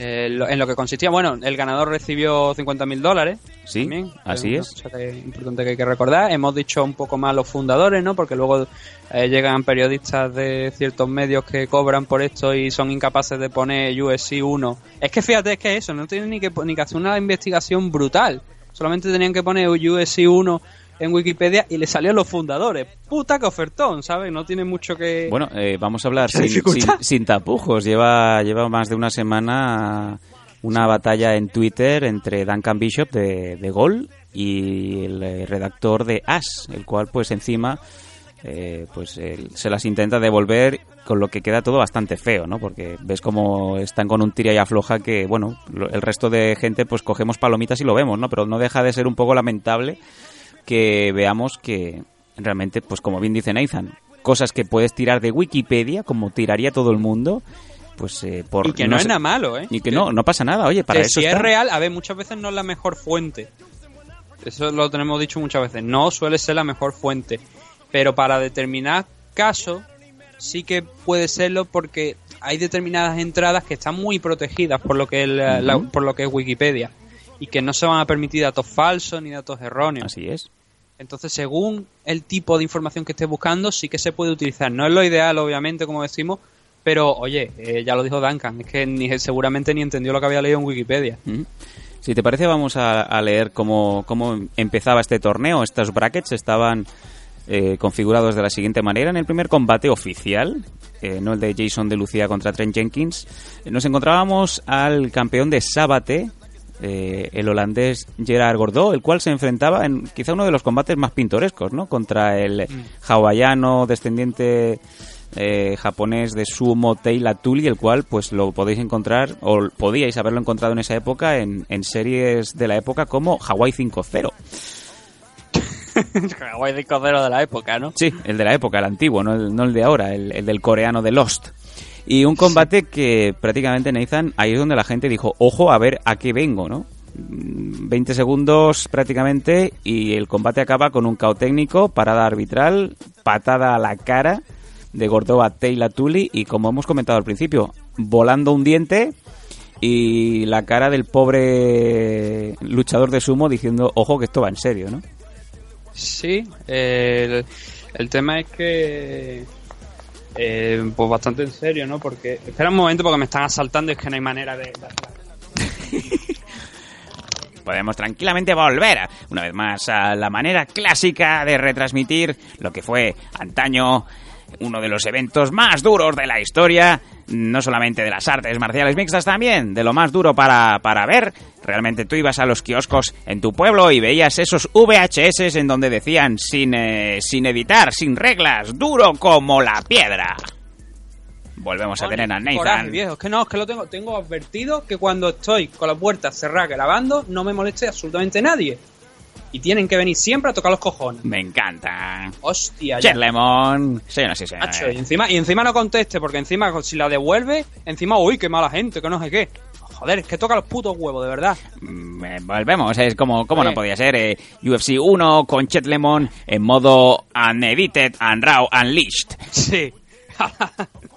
eh, lo- en lo que consistía. Bueno, el ganador recibió 50 mil dólares. Sí, también, así es. cosa que es importante que hay que recordar. Hemos dicho un poco más los fundadores, ¿no? Porque luego eh, llegan periodistas de ciertos medios que cobran por esto y son incapaces de poner USC 1. Es que fíjate, es que eso, no tienen ni que, ni que hacer una investigación brutal. Solamente tenían que poner USC 1 en Wikipedia y le salían los fundadores. Puta que ofertón, ¿sabes? No tiene mucho que... Bueno, eh, vamos a hablar ¿Qué sin, dificultad? sin- sin tapujos. Lleva, lleva más de una semana una batalla en Twitter entre Duncan Bishop de, de Gol y el eh, redactor de As, el cual pues encima eh, pues se las intenta devolver con lo que queda todo bastante feo, ¿no? Porque ves como están con un tira y afloja que, bueno, lo- el resto de gente pues cogemos palomitas y lo vemos, ¿no? Pero no deja de ser un poco lamentable que veamos que realmente, pues como bien dice Nathan, cosas que puedes tirar de Wikipedia, como tiraría todo el mundo, pues eh, por... y que no, es nada malo, ¿eh? Y que no, no pasa nada, oye, para que eso si está. es real, a ver, muchas veces no es la mejor fuente. Eso lo tenemos dicho muchas veces. No suele ser la mejor fuente. Pero para determinados casos, sí que puede serlo porque hay determinadas entradas que están muy protegidas por lo que es, la- la- por lo que es Wikipedia. Y que no se van a permitir datos falsos ni datos erróneos. Así es. Entonces, según el tipo de información que estés buscando, sí que se puede utilizar. No es lo ideal, obviamente, como decimos, pero oye, eh, ya lo dijo Duncan, es que ni, seguramente ni entendió lo que había leído en Wikipedia. Si te parece, vamos a, a leer cómo, cómo empezaba este torneo. Estos brackets estaban eh, configurados de la siguiente manera. En el primer combate oficial, eh, no el de Jason de Lucía contra Trent Jenkins, eh, nos encontrábamos al campeón de Sábate, eh, el holandés Gerard Gordó, el cual se enfrentaba en quizá uno de los combates más pintorescos, ¿no? Contra el hawaiano descendiente eh, japonés de sumo Teila Tuli, el cual pues lo podéis encontrar o podíais haberlo encontrado en esa época en, en series de la época como Hawaii 5-0. Hawaii 5-0 de la época, ¿no? Sí, el de la época, el antiguo, no el, no el de ahora, el, el del coreano de Lost. Y un combate que prácticamente Nathan, ahí es donde la gente dijo, ojo, a ver a qué vengo, ¿no? Mm, 20 segundos prácticamente y el combate acaba con un cao técnico, parada arbitral, patada a la cara de Gordoa Teila Tuli y como hemos comentado al principio, volando un diente y la cara del pobre luchador de sumo diciendo, ojo que esto va en serio, ¿no? Sí, el, el tema es que. Eh, pues bastante en serio, ¿no? Porque. Espera un momento porque me están asaltando y es que no hay manera de. podemos tranquilamente volver una vez más a la manera clásica de retransmitir lo que fue antaño uno de los eventos más duros de la historia, no solamente de las artes marciales mixtas también, de lo más duro para, para ver. Realmente tú ibas a los kioscos en tu pueblo y veías esos VHS en donde decían sin, eh, sin editar, sin reglas, duro como la piedra. Volvemos a tener a Coraje, Nathan. viejo. Es que no, es que lo tengo, tengo advertido que cuando estoy con la puerta cerrada grabando no me moleste absolutamente nadie. Y tienen que venir siempre a tocar los cojones. Me encanta. Hostia. Jet Lemon. Sí, no, sí, sí. Y encima, y encima no conteste, porque encima si la devuelve, encima, uy, qué mala gente, que no sé qué. Joder, es que toca los putos huevos, de verdad. Mm, eh, Volvemos, es como, como no Sí. podía ser. eh, UFC 1 con Chet Lemon en modo unedited, and raw, unleashed. Sí.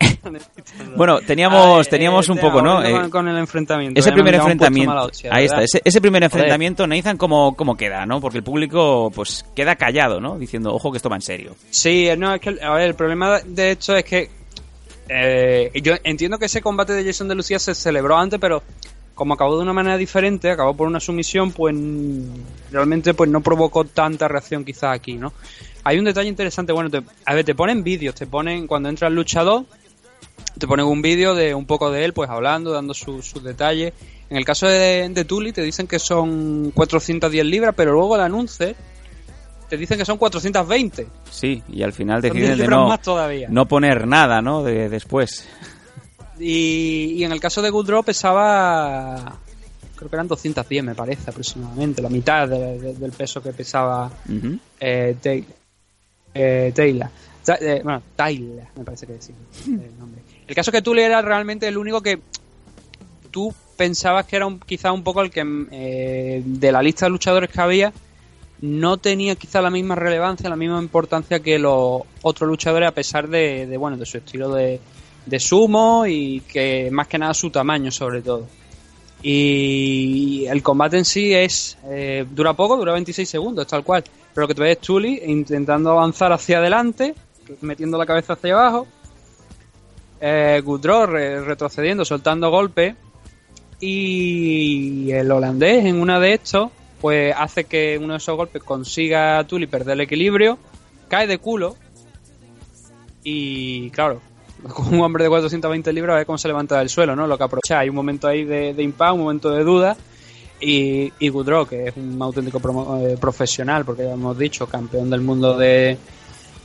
Bueno, teníamos, teníamos eh, un poco, ¿no? Eh, Con, el enfrentamiento. ese primer enfrentamiento, hostia, ahí está, ese, ese primer enfrentamiento, Nathan, ¿cómo, ¿cómo queda, no? Porque el público, pues, queda callado, ¿no? Diciendo, ojo que esto va en serio. Sí, no, es que a ver, el problema de esto es que eh, yo entiendo que ese combate de Jason de Lucía se celebró antes, pero como acabó de una manera diferente, acabó por una sumisión, pues realmente pues no provocó tanta reacción quizás aquí, ¿no? Hay un detalle interesante, bueno, te- a ver, te ponen vídeos, te ponen cuando entra el luchador, te ponen un vídeo de un poco de él, pues hablando, dando su- sus detalles. En el caso de, de Tully te dicen que son 410 libras, pero luego el anuncio te dicen que son 420. Sí, y al final Son 10 deciden de no, más todavía. no poner nada, ¿no? De, después. Y, y en el caso de Goodrow pesaba. Creo que eran 210, me parece, aproximadamente. La mitad de- de- del peso que pesaba eh, eh, Taylor. Ta- eh, bueno, Tyler, me parece que sí. El, nombre. El caso es que Tully era realmente el único que tú pensabas que era un, quizá un poco el que eh, de la lista de luchadores que había no tenía quizá la misma relevancia, la misma importancia que los otros luchadores a pesar de, bueno de su estilo de, de sumo y que más que nada su tamaño sobre todo. Y el combate en sí es eh, dura poco, dura 26 segundos, tal cual. Pero lo que te ves es Tully intentando avanzar hacia adelante, metiendo la cabeza hacia abajo. Eh, Goodrow re- retrocediendo, soltando golpes. Y el holandés en una de estos, pues hace que uno de esos golpes consiga a Tully perder el equilibrio, cae de culo. Y claro, con un hombre de 420 libras, a ver cómo se levanta del suelo, ¿no? Lo que aprovecha, hay un momento ahí de, de impasse, un momento de duda. Y, y que es un auténtico eh, profesional, porque ya hemos dicho, campeón del mundo de,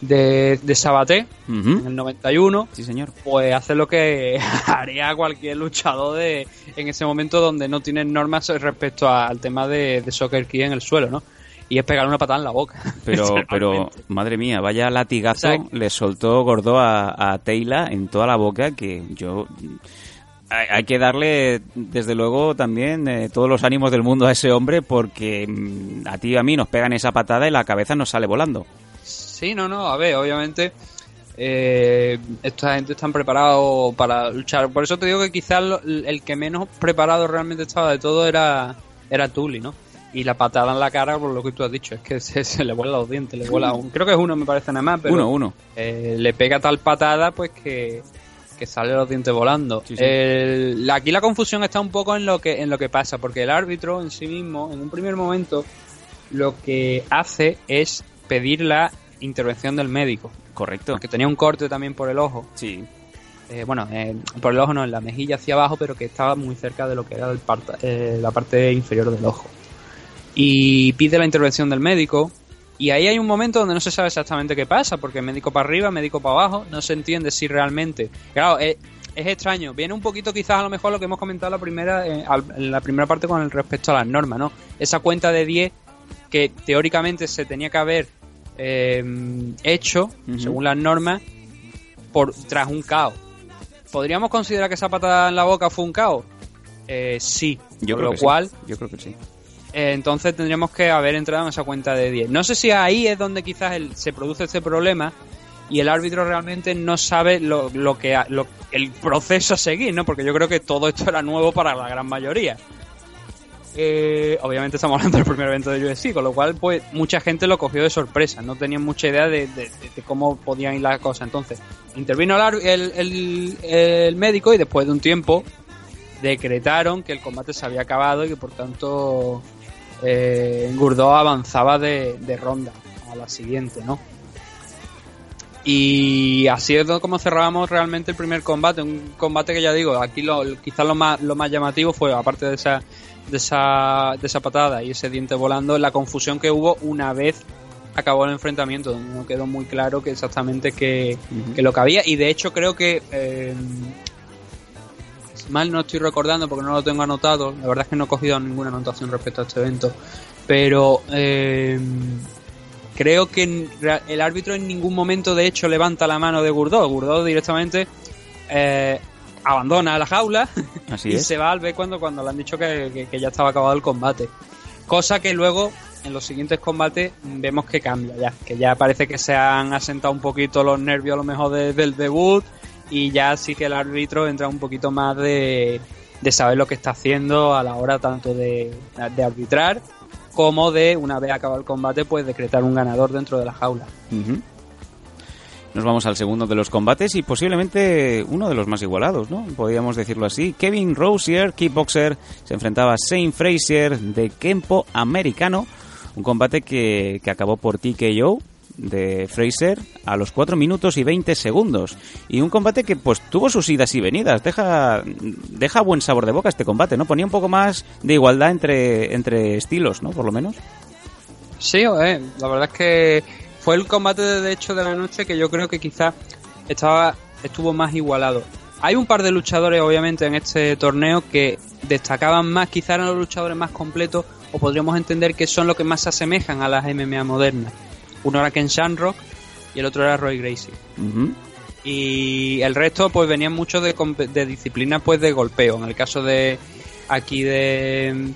de, de Sabaté en el 91, Sí, señor. pues hace lo que haría cualquier luchador de en ese momento donde no tienen normas respecto a- al tema de, de soccer key en el suelo, ¿no? Y es pegar una patada en la boca. Pero, pero, madre mía, vaya latigazo O sea, le soltó Gordo a, a Taylor en toda la boca que yo... Hay, hay que darle, desde luego, también eh, todos los ánimos del mundo a ese hombre porque mm, a ti y a mí nos pegan esa patada y la cabeza nos sale volando. Sí, no, no, a ver, obviamente eh, esta gente están preparados para luchar. Por eso te digo que quizás el que menos preparado realmente estaba de todo era, era Tully, ¿no? Y la patada en la cara, por lo que tú has dicho, es que se, se le vuelan los dientes, le vuela un- Creo que es uno, me parece nada más, pero uno, uno. eh, le pega tal patada, pues que, que sale los dientes volando. Sí, sí. El- la- aquí la confusión está un poco en lo que en lo que pasa, porque el árbitro en sí mismo, en un primer momento, lo que hace es pedir la intervención del médico, Correcto. porque tenía un corte también por el ojo. Sí. eh, bueno, eh, por el ojo no, en la mejilla hacia abajo, pero que estaba muy cerca de lo que era el parta- eh, la parte inferior del ojo. Y pide la intervención del médico. Y ahí hay un momento donde no se sabe exactamente qué pasa, porque médico para arriba, médico para abajo, no se entiende si realmente. Claro, es, es extraño. Viene un poquito quizás a lo mejor lo que hemos comentado en la primera, eh, al- en la primera parte con el respecto a las normas, ¿no? Esa cuenta de 10 que teóricamente se tenía que haber eh, hecho, según las normas, por tras un caos. ¿Podríamos considerar que esa patada en la boca fue un caos? Eh, sí. Yo por creo lo que cual, sí. Yo creo que sí. eh, entonces tendríamos que haber entrado en esa cuenta de 10. No sé si ahí es donde quizás el- se produce este problema y el árbitro realmente no sabe lo, lo que lo- el proceso a seguir, ¿no? Porque yo creo que todo esto era nuevo para la gran mayoría. Eh, obviamente estamos hablando del primer evento de UFC, con lo cual pues mucha gente lo cogió de sorpresa, no tenían mucha idea de, cómo podían ir las cosas. Entonces, intervino el, médico y después de un tiempo decretaron que el combate se había acabado y que por tanto eh, Gurdó avanzaba de, de ronda a la siguiente, ¿no? Y así es como cerrábamos realmente el primer combate, un combate que ya digo, aquí lo, quizás lo más, lo más llamativo fue, aparte de esa, de esa, de esa patada y ese diente volando, la confusión que hubo una vez acabó el enfrentamiento, donde no quedó muy claro que exactamente qué que lo que había, y de hecho creo que eh, mal no estoy recordando porque no lo tengo anotado, la verdad es que no he cogido ninguna anotación respecto a este evento, pero eh, creo que el árbitro en ningún momento de hecho levanta la mano de Gurdó, Gurdó directamente eh, abandona la jaula Así y es. se va al B cuando, cuando le han dicho que, que- que ya estaba acabado el combate. Cosa que luego, en los siguientes combates, vemos que cambia ya. Que ya parece que se han asentado un poquito los nervios a lo mejor de- del debut. Y ya sí que el árbitro entra un poquito más de, de saber lo que está haciendo a la hora tanto de, de arbitrar como de, una vez acabado el combate, pues decretar un ganador dentro de la jaula. Nos vamos al segundo de los combates y posiblemente uno de los más igualados, ¿no? Podríamos decirlo así. Kevin Rosier, kickboxer, se enfrentaba a Shane Frazier de Kempo americano. Un combate que, que acabó por TKO de Fraser a los 4 minutos y 20 segundos. Y un combate que pues tuvo sus idas y venidas. Deja, deja buen sabor de boca este combate, ¿no? Ponía un poco más de igualdad entre, entre estilos, ¿no? Por lo menos. Sí, eh, la verdad es que fue el combate de hecho de la noche que yo creo que quizás estaba estuvo más igualado. Hay un par de luchadores obviamente en este torneo que destacaban más, quizás eran los luchadores más completos o podríamos entender que son los que más se asemejan a las MMA modernas. Uno era Ken Shamrock y el otro era Roy Gracie. Y el resto pues venían mucho de, de disciplinas pues de golpeo. En el caso de aquí de,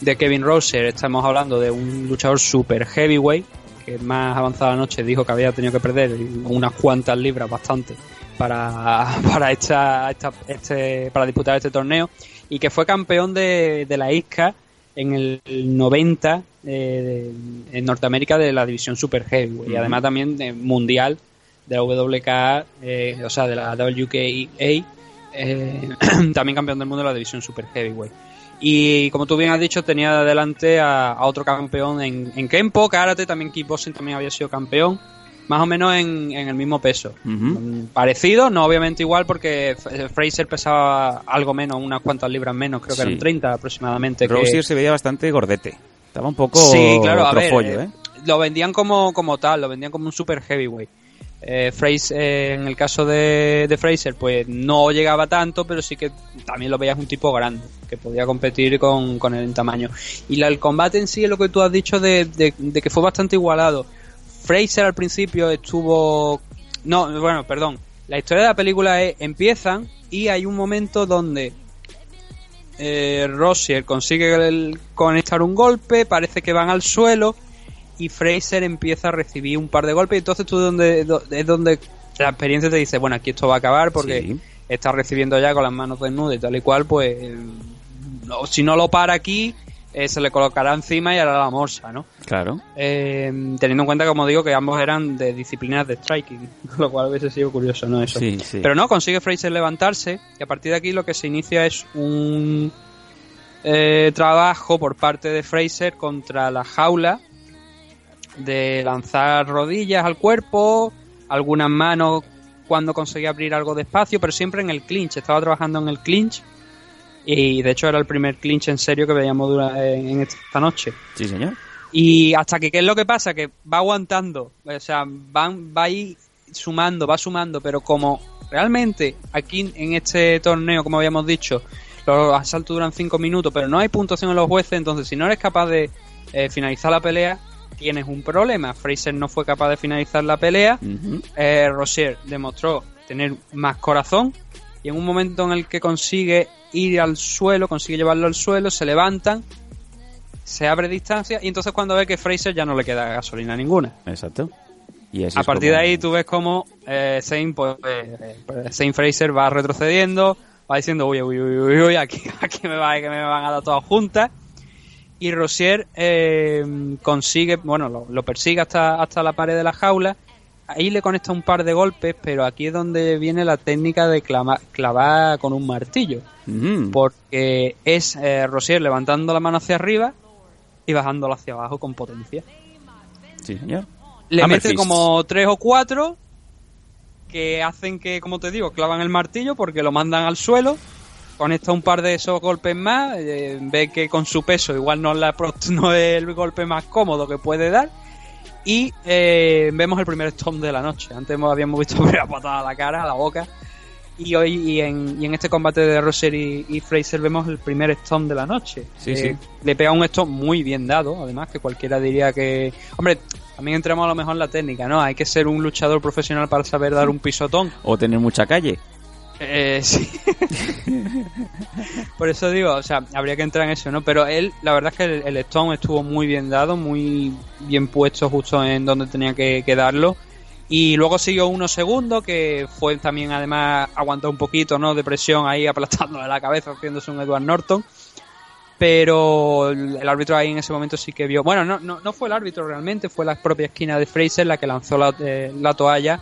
de Kevin Roser estamos hablando de un luchador super heavyweight que más avanzada noche dijo que había tenido que perder unas cuantas libras bastante para, para esta, esta- este, para disputar este torneo y que fue campeón de, de la ISCA en el 90 eh, en Norteamérica de la división super heavyweight y además también de mundial de la WKA, eh, o sea, de la WKA, eh, también campeón del mundo de la división super heavyweight. Y como tú bien has dicho, tenía adelante a, a otro campeón en, en Kempo, Karate, también Kickboxing también había sido campeón, más o menos en, en el mismo peso. Mm, Parecido, no obviamente igual, porque F- Fraser pesaba algo menos, unas cuantas libras menos, creo que Sí. eran 30 aproximadamente. que- Rosier se veía bastante gordete. Estaba un poco Sí, claro, a ver, eh, ¿eh? lo vendían como, como tal, lo vendían como un super heavyweight. Eh, Fraser, eh, en el caso de, de Fraser, pues no llegaba tanto, pero sí que también lo veías un tipo grande, que podía competir con, con él en tamaño. Y la- el combate en sí es lo que tú has dicho de, de- de que fue bastante igualado. Fraser al principio estuvo... No, bueno, perdón. La historia de la película es, empiezan y hay un momento donde eh, Rossier consigue conectar un golpe, parece que van al suelo y Fraser empieza a recibir un par de golpes y entonces tú donde, do- es donde la experiencia te dice, bueno, aquí esto va a acabar porque Sí. está recibiendo ya con las manos desnudas y tal y cual, pues no- si no lo para aquí, eh, se le colocará encima y hará la morsa, ¿no? Claro. Eh, teniendo en cuenta, como digo, que ambos eran de disciplinas de striking, lo cual hubiese sido curioso, ¿no? Eso. Sí, sí. Pero no, consigue Fraser levantarse y a partir de aquí lo que se inicia es un eh, trabajo por parte de Fraser contra la jaula de lanzar rodillas al cuerpo, algunas manos cuando conseguía abrir algo de espacio, pero siempre en el clinch. Estaba trabajando en el clinch y de hecho era el primer clinch en serio que veíamos en, esta noche. Sí, señor. Y hasta que, ¿qué es lo que pasa? Que va aguantando, o sea, van, va ahí sumando, va sumando, pero como realmente aquí en este torneo, como habíamos dicho, los asaltos duran 5 minutos, pero no hay puntuación en los jueces, entonces si no eres capaz de eh, finalizar la pelea, tienes un problema. Fraser no fue capaz de finalizar la pelea, eh, Rosier demostró tener más corazón y en un momento en el que consigue ir al suelo, consigue llevarlo al suelo, se levantan, se abre distancia y entonces cuando ve que Fraser ya no le queda gasolina ninguna. Exacto. Y así A partir de ahí tú ves como eh, Zane, pues, eh, Zane Fraser va retrocediendo, va diciendo, uy, uy, uy, uy, uy, aquí, aquí me, va, que me van a dar todas juntas. Y Rosier eh, consigue, bueno, lo, lo persigue hasta, hasta la pared de la jaula. Ahí le conecta un par de golpes, pero aquí es donde viene la técnica de clama- clavar con un martillo. Ujú. Porque es eh, Rosier levantando la mano hacia arriba y bajándola hacia abajo con potencia. Sí, señor. Le Hammer mete como tres o cuatro que hacen que, como te digo, clavan el martillo porque lo mandan al suelo. Conecta un par de esos golpes más. eh, ve que con su peso igual no, es la, no es el golpe más cómodo que puede dar. Y eh, vemos el primer stomp de la noche. Antes habíamos visto una patada a la cara, a la boca. Y hoy y en, y en este combate de Rosser y, y Fraser vemos el primer stomp de la noche. Sí, Eh, sí. Le pega un stomp muy bien dado, además que cualquiera diría que... Hombre, también entramos a lo mejor en la técnica, ¿no? Hay que ser un luchador profesional para saber dar un pisotón. O tener mucha calle. Eh, sí. Por eso digo, o sea, habría que entrar en eso, ¿no? Pero él, la verdad es que el, el Stone estuvo muy bien dado, muy bien puesto justo en donde tenía que, que darlo. Y luego siguió unos segundos, que fue también, además, aguantó un poquito, ¿no? De presión ahí aplastándole la cabeza, haciéndose un Edward Norton. Pero el árbitro ahí en ese momento sí que vio. Bueno, no, no, no fue el árbitro realmente, fue la propia esquina de Fraser la que lanzó la, eh, la toalla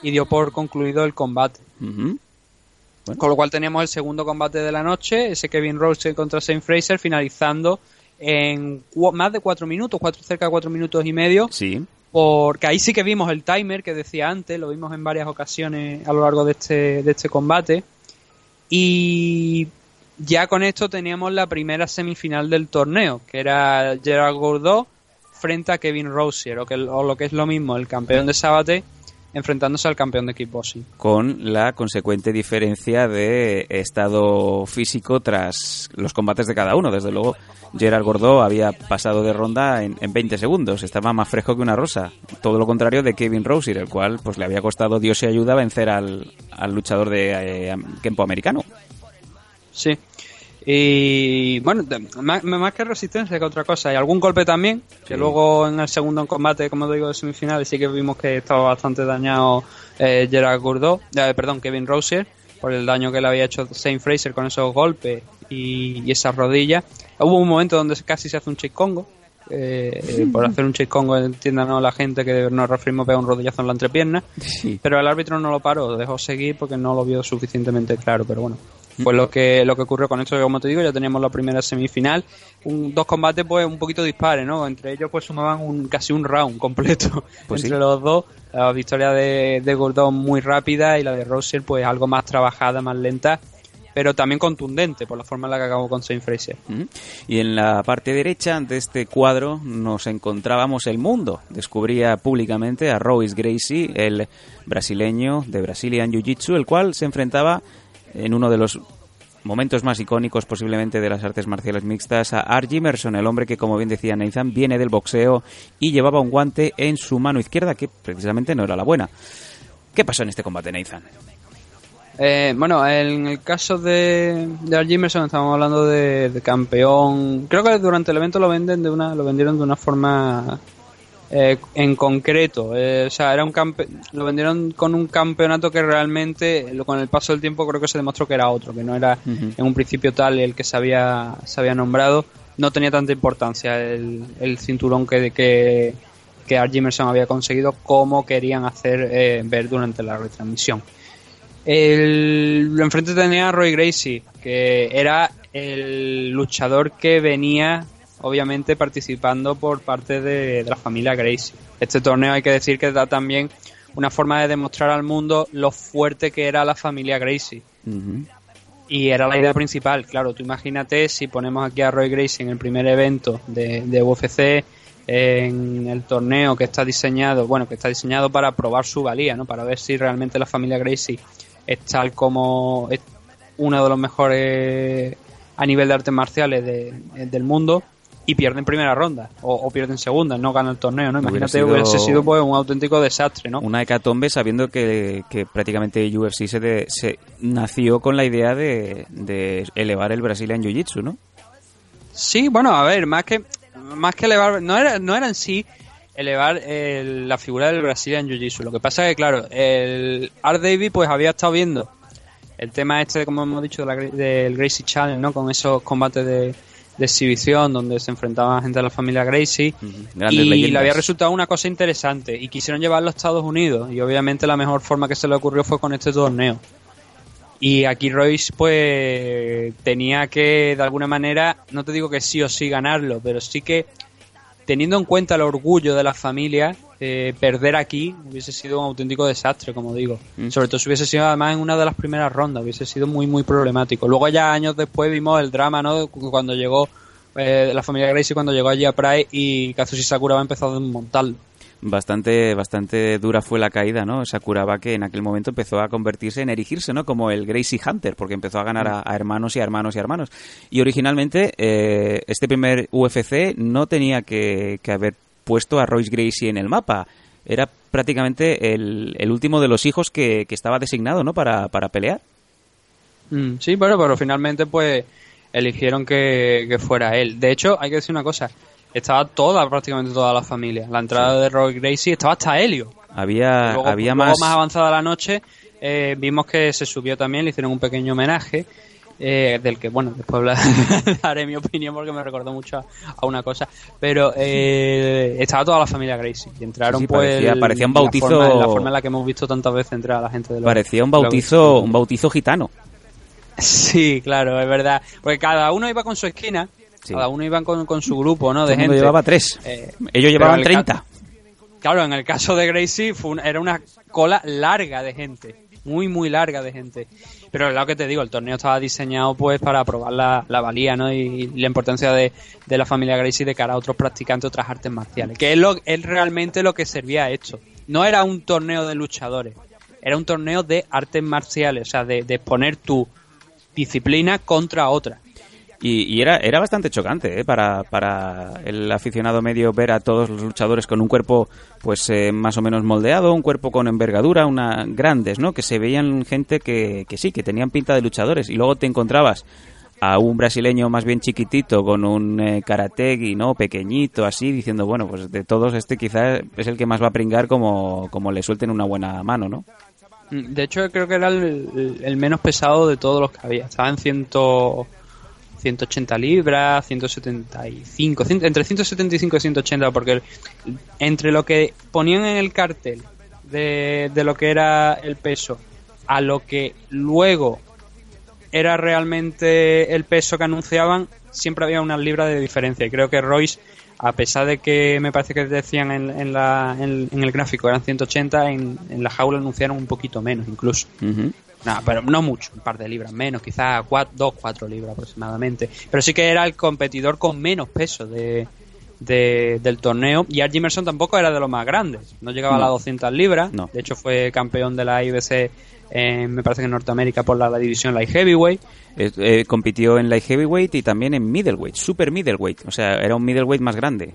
y dio por concluido el combate. Con lo cual teníamos el segundo combate de la noche, ese Kevin Rose contra Shane Fraser, finalizando en más de cuatro minutos, cuatro, cerca de cuatro minutos y medio, Sí. porque ahí sí que vimos el timer que decía antes, lo vimos en varias ocasiones a lo largo de este, de este combate. Y ya con esto teníamos la primera semifinal del torneo, que era Gerard Gourdot frente a Kevin Rosier, o, que, o lo que es lo mismo, el campeón de Sabate enfrentándose al campeón de kickboxing. Con la consecuente diferencia de estado físico tras los combates de cada uno. Desde luego, Gerard Gordó había pasado de ronda en, en 20 segundos. Estaba más fresco que una rosa. Todo lo contrario de Kevin Rosier, el cual pues le había costado Dios y ayuda vencer al, al luchador de eh, Kempo americano. Sí. Y bueno, más, más que resistencia que otra cosa. Y algún golpe también, que luego en el segundo combate, como digo, de semifinales, sí que vimos que estaba bastante dañado eh, Gerard Gourdot, eh, perdón, Kevin Rosier, por el daño que le había hecho Shane Fraser con esos golpes y, y esas rodillas. Hubo un momento donde casi se hace un chase congo. eh, eh, por hacer un chase congo, entiéndanos la gente que nos referimos a un rodillazo en la entrepierna. Sí. Pero el árbitro no lo paró, dejó seguir porque no lo vio suficientemente claro, pero bueno. Fue lo que lo que ocurrió con esto, que como te digo, ya teníamos la primera semifinal, un, dos combates pues un poquito dispares, ¿no? Entre ellos pues sumaban un casi un round completo Pues entre sí. los dos. La victoria de, de Gordon muy rápida y la de Rosier pues algo más trabajada, más lenta, pero también contundente por la forma en la que acabó con Saint Fraser. Ujú. Y en la parte derecha de este cuadro nos encontrábamos el mundo. Descubría públicamente a Royce Gracie, el brasileño de Brazilian Jiu-Jitsu, el cual se enfrentaba en uno de los momentos más icónicos posiblemente de las artes marciales mixtas a Art Jimerson, el hombre que, como bien decía Nathan, viene del boxeo y llevaba un guante en su mano izquierda que precisamente no era la buena. ¿Qué pasó en este combate, Nathan? Eh, bueno, en el caso de, de Art Jimerson estamos hablando de, de campeón. Creo que durante el evento lo venden de una, lo vendieron de una forma eh, en concreto. Eh, o sea, era un campe lo vendieron con un campeonato que realmente, con el paso del tiempo, creo que se demostró que era otro, que no era en un principio tal el que se había, se había nombrado. No tenía tanta importancia el, el cinturón que, que, que Art Jimerson había conseguido como querían hacer eh, ver durante la retransmisión. El, enfrente tenía a Roy Gracie, que era el luchador que venía, obviamente, participando por parte de, de la familia Gracie. Este torneo hay que decir que da también una forma de demostrar al mundo lo fuerte que era la familia Gracie. Y era la idea principal. Claro, tú imagínate si ponemos aquí a Roy Gracie en el primer evento de, de UFC, en el torneo que está diseñado, bueno, que está diseñado para probar su valía, ¿no? Para ver si realmente la familia Gracie es tal como es uno de los mejores a nivel de artes marciales de- del mundo y pierde en primera ronda o, o pierde en segunda, no gana el torneo, ¿no? Hubiera Imagínate, sido- hubiese sido pues un auténtico desastre, ¿no? Una hecatombe sabiendo que, que prácticamente UFC se, de- se nació con la idea de, de elevar el Brazilian Jiu-Jitsu, ¿no? Sí, bueno, a ver, más que más que elevar, no era, no era en sí elevar el- la figura del Brazilian Jiu-Jitsu. Lo que pasa es que, claro, el Art Davis pues había estado viendo el tema este, como hemos dicho, de la del Gracie Challenge, ¿no? Con esos combates de, de exhibición donde se enfrentaban gente de la familia Gracie. Y leyendas. le había resultado una cosa interesante y quisieron llevarlo a Estados Unidos y obviamente la mejor forma que se le ocurrió fue con este torneo. Y aquí Royce pues tenía que de alguna manera, no te digo que sí o sí ganarlo, pero sí que teniendo en cuenta el orgullo de la familia, eh, perder aquí hubiese sido un auténtico desastre, como digo. Mm. Sobre todo si hubiese sido además en una de las primeras rondas, hubiese sido muy muy problemático. Luego ya años después vimos el drama, ¿no? Cuando llegó eh, la familia Gracie, cuando llegó allí a Pride y Kazushi Sakura ha empezado a desmontarlo. Bastante, bastante dura fue la caída, ¿no? Sakuraba que en aquel momento empezó a convertirse en erigirse, ¿no? Como el Gracie Hunter, porque empezó a ganar a, a hermanos y a hermanos y a hermanos. Y originalmente, eh, este primer UFC no tenía que, que haber puesto a Royce Gracie en el mapa. Era prácticamente el, el último de los hijos que, que estaba designado, ¿no? Para, para pelear. Mm, sí, bueno, pero finalmente pues eligieron que, que fuera él. De hecho, hay que decir una cosa, estaba toda, prácticamente toda la familia. La entrada de Roy Gracie estaba hasta Helio. Había, luego, había luego más... más avanzada la noche, eh, vimos que se subió también, le hicieron un pequeño homenaje. Eh, del que, bueno, después habla- daré mi opinión porque me recordó mucho a, a una cosa. Pero eh, estaba toda la familia Gracie. Y entraron, Sí, sí, pues. parecía- el- parecía un la bautizo- forma- La forma, en la que hemos visto tantas veces entrar a la gente de los- Parecía un bautizo, un bautizo gitano. Sí, claro, es verdad. Porque cada uno iba con su esquina, Sí. cada uno iba con, con su grupo, ¿no? De gente. llevaba tres. Eh, Ellos llevaban pero el 30. Claro, en el caso de Gracie fue una- era una cola larga de gente, muy, muy larga de gente. Pero lo que te digo, el torneo estaba diseñado pues para probar la, la valía, ¿no? Y, la importancia de, de la familia Gracie de cara a otros practicantes de otras artes marciales. Que es, lo, es realmente lo que servía esto. No era un torneo de luchadores, era un torneo de artes marciales, o sea, de, de exponer tu disciplina contra otra. Y, y era, era bastante chocante ¿eh? para, para el aficionado medio ver a todos los luchadores con un cuerpo pues eh, más o menos moldeado, un cuerpo con envergadura, una grandes, ¿no? Que se veían gente que, que sí, que tenían pinta de luchadores. Y luego te encontrabas a un brasileño más bien chiquitito con un eh, karategi, ¿no? Pequeñito, así, diciendo, bueno, pues de todos este quizás es el que más va a pringar como, como le suelten una buena mano, ¿no? Mm, De hecho, creo que era el, menos pesado de todos los que había. Estaba en 100, 180 libras, 175, cien- entre 175 y 180, porque entre lo que ponían en el cartel de, de lo que era el peso a lo que luego era realmente el peso que anunciaban, siempre había unas libras de diferencia. Y creo que Royce, a pesar de que me parece que decían en, en la, en, en el gráfico eran 180, en, la jaula anunciaron un poquito menos incluso. No, pero no mucho, un par de libras menos, quizás 2, 4 libras aproximadamente. Pero sí que era el competidor con menos peso de, de- del torneo. Y Art Jimerson tampoco era de los más grandes, no llegaba a las 200 libras. No. De hecho, fue campeón de la IBC, en, me parece que en Norteamérica, por la, la división Light Heavyweight. Eh, eh, compitió en light heavyweight y también en middleweight, super middleweight, o sea, era un middleweight más grande.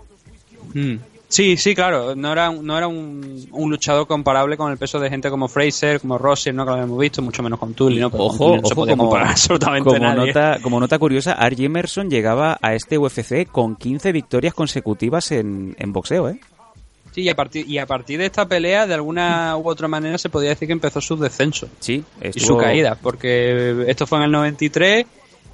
Mm. Sí, sí, claro. No era, un- no era un, un luchador comparable con el peso de gente como Fraser, como Rossi, ¿no? Que lo hemos visto, mucho menos con Tully, ¿no? Pero Ojo, Tully no se ojo, podía como, comparar absolutamente como nadie. nota, como nota curiosa, Art Emerson llegaba a este UFC con 15 victorias consecutivas en, en boxeo, ¿eh? Sí, y a, partir, y a partir de esta pelea, de alguna u otra manera, se podía decir que empezó su descenso Sí, y estuvo- su caída, porque esto fue en el 93,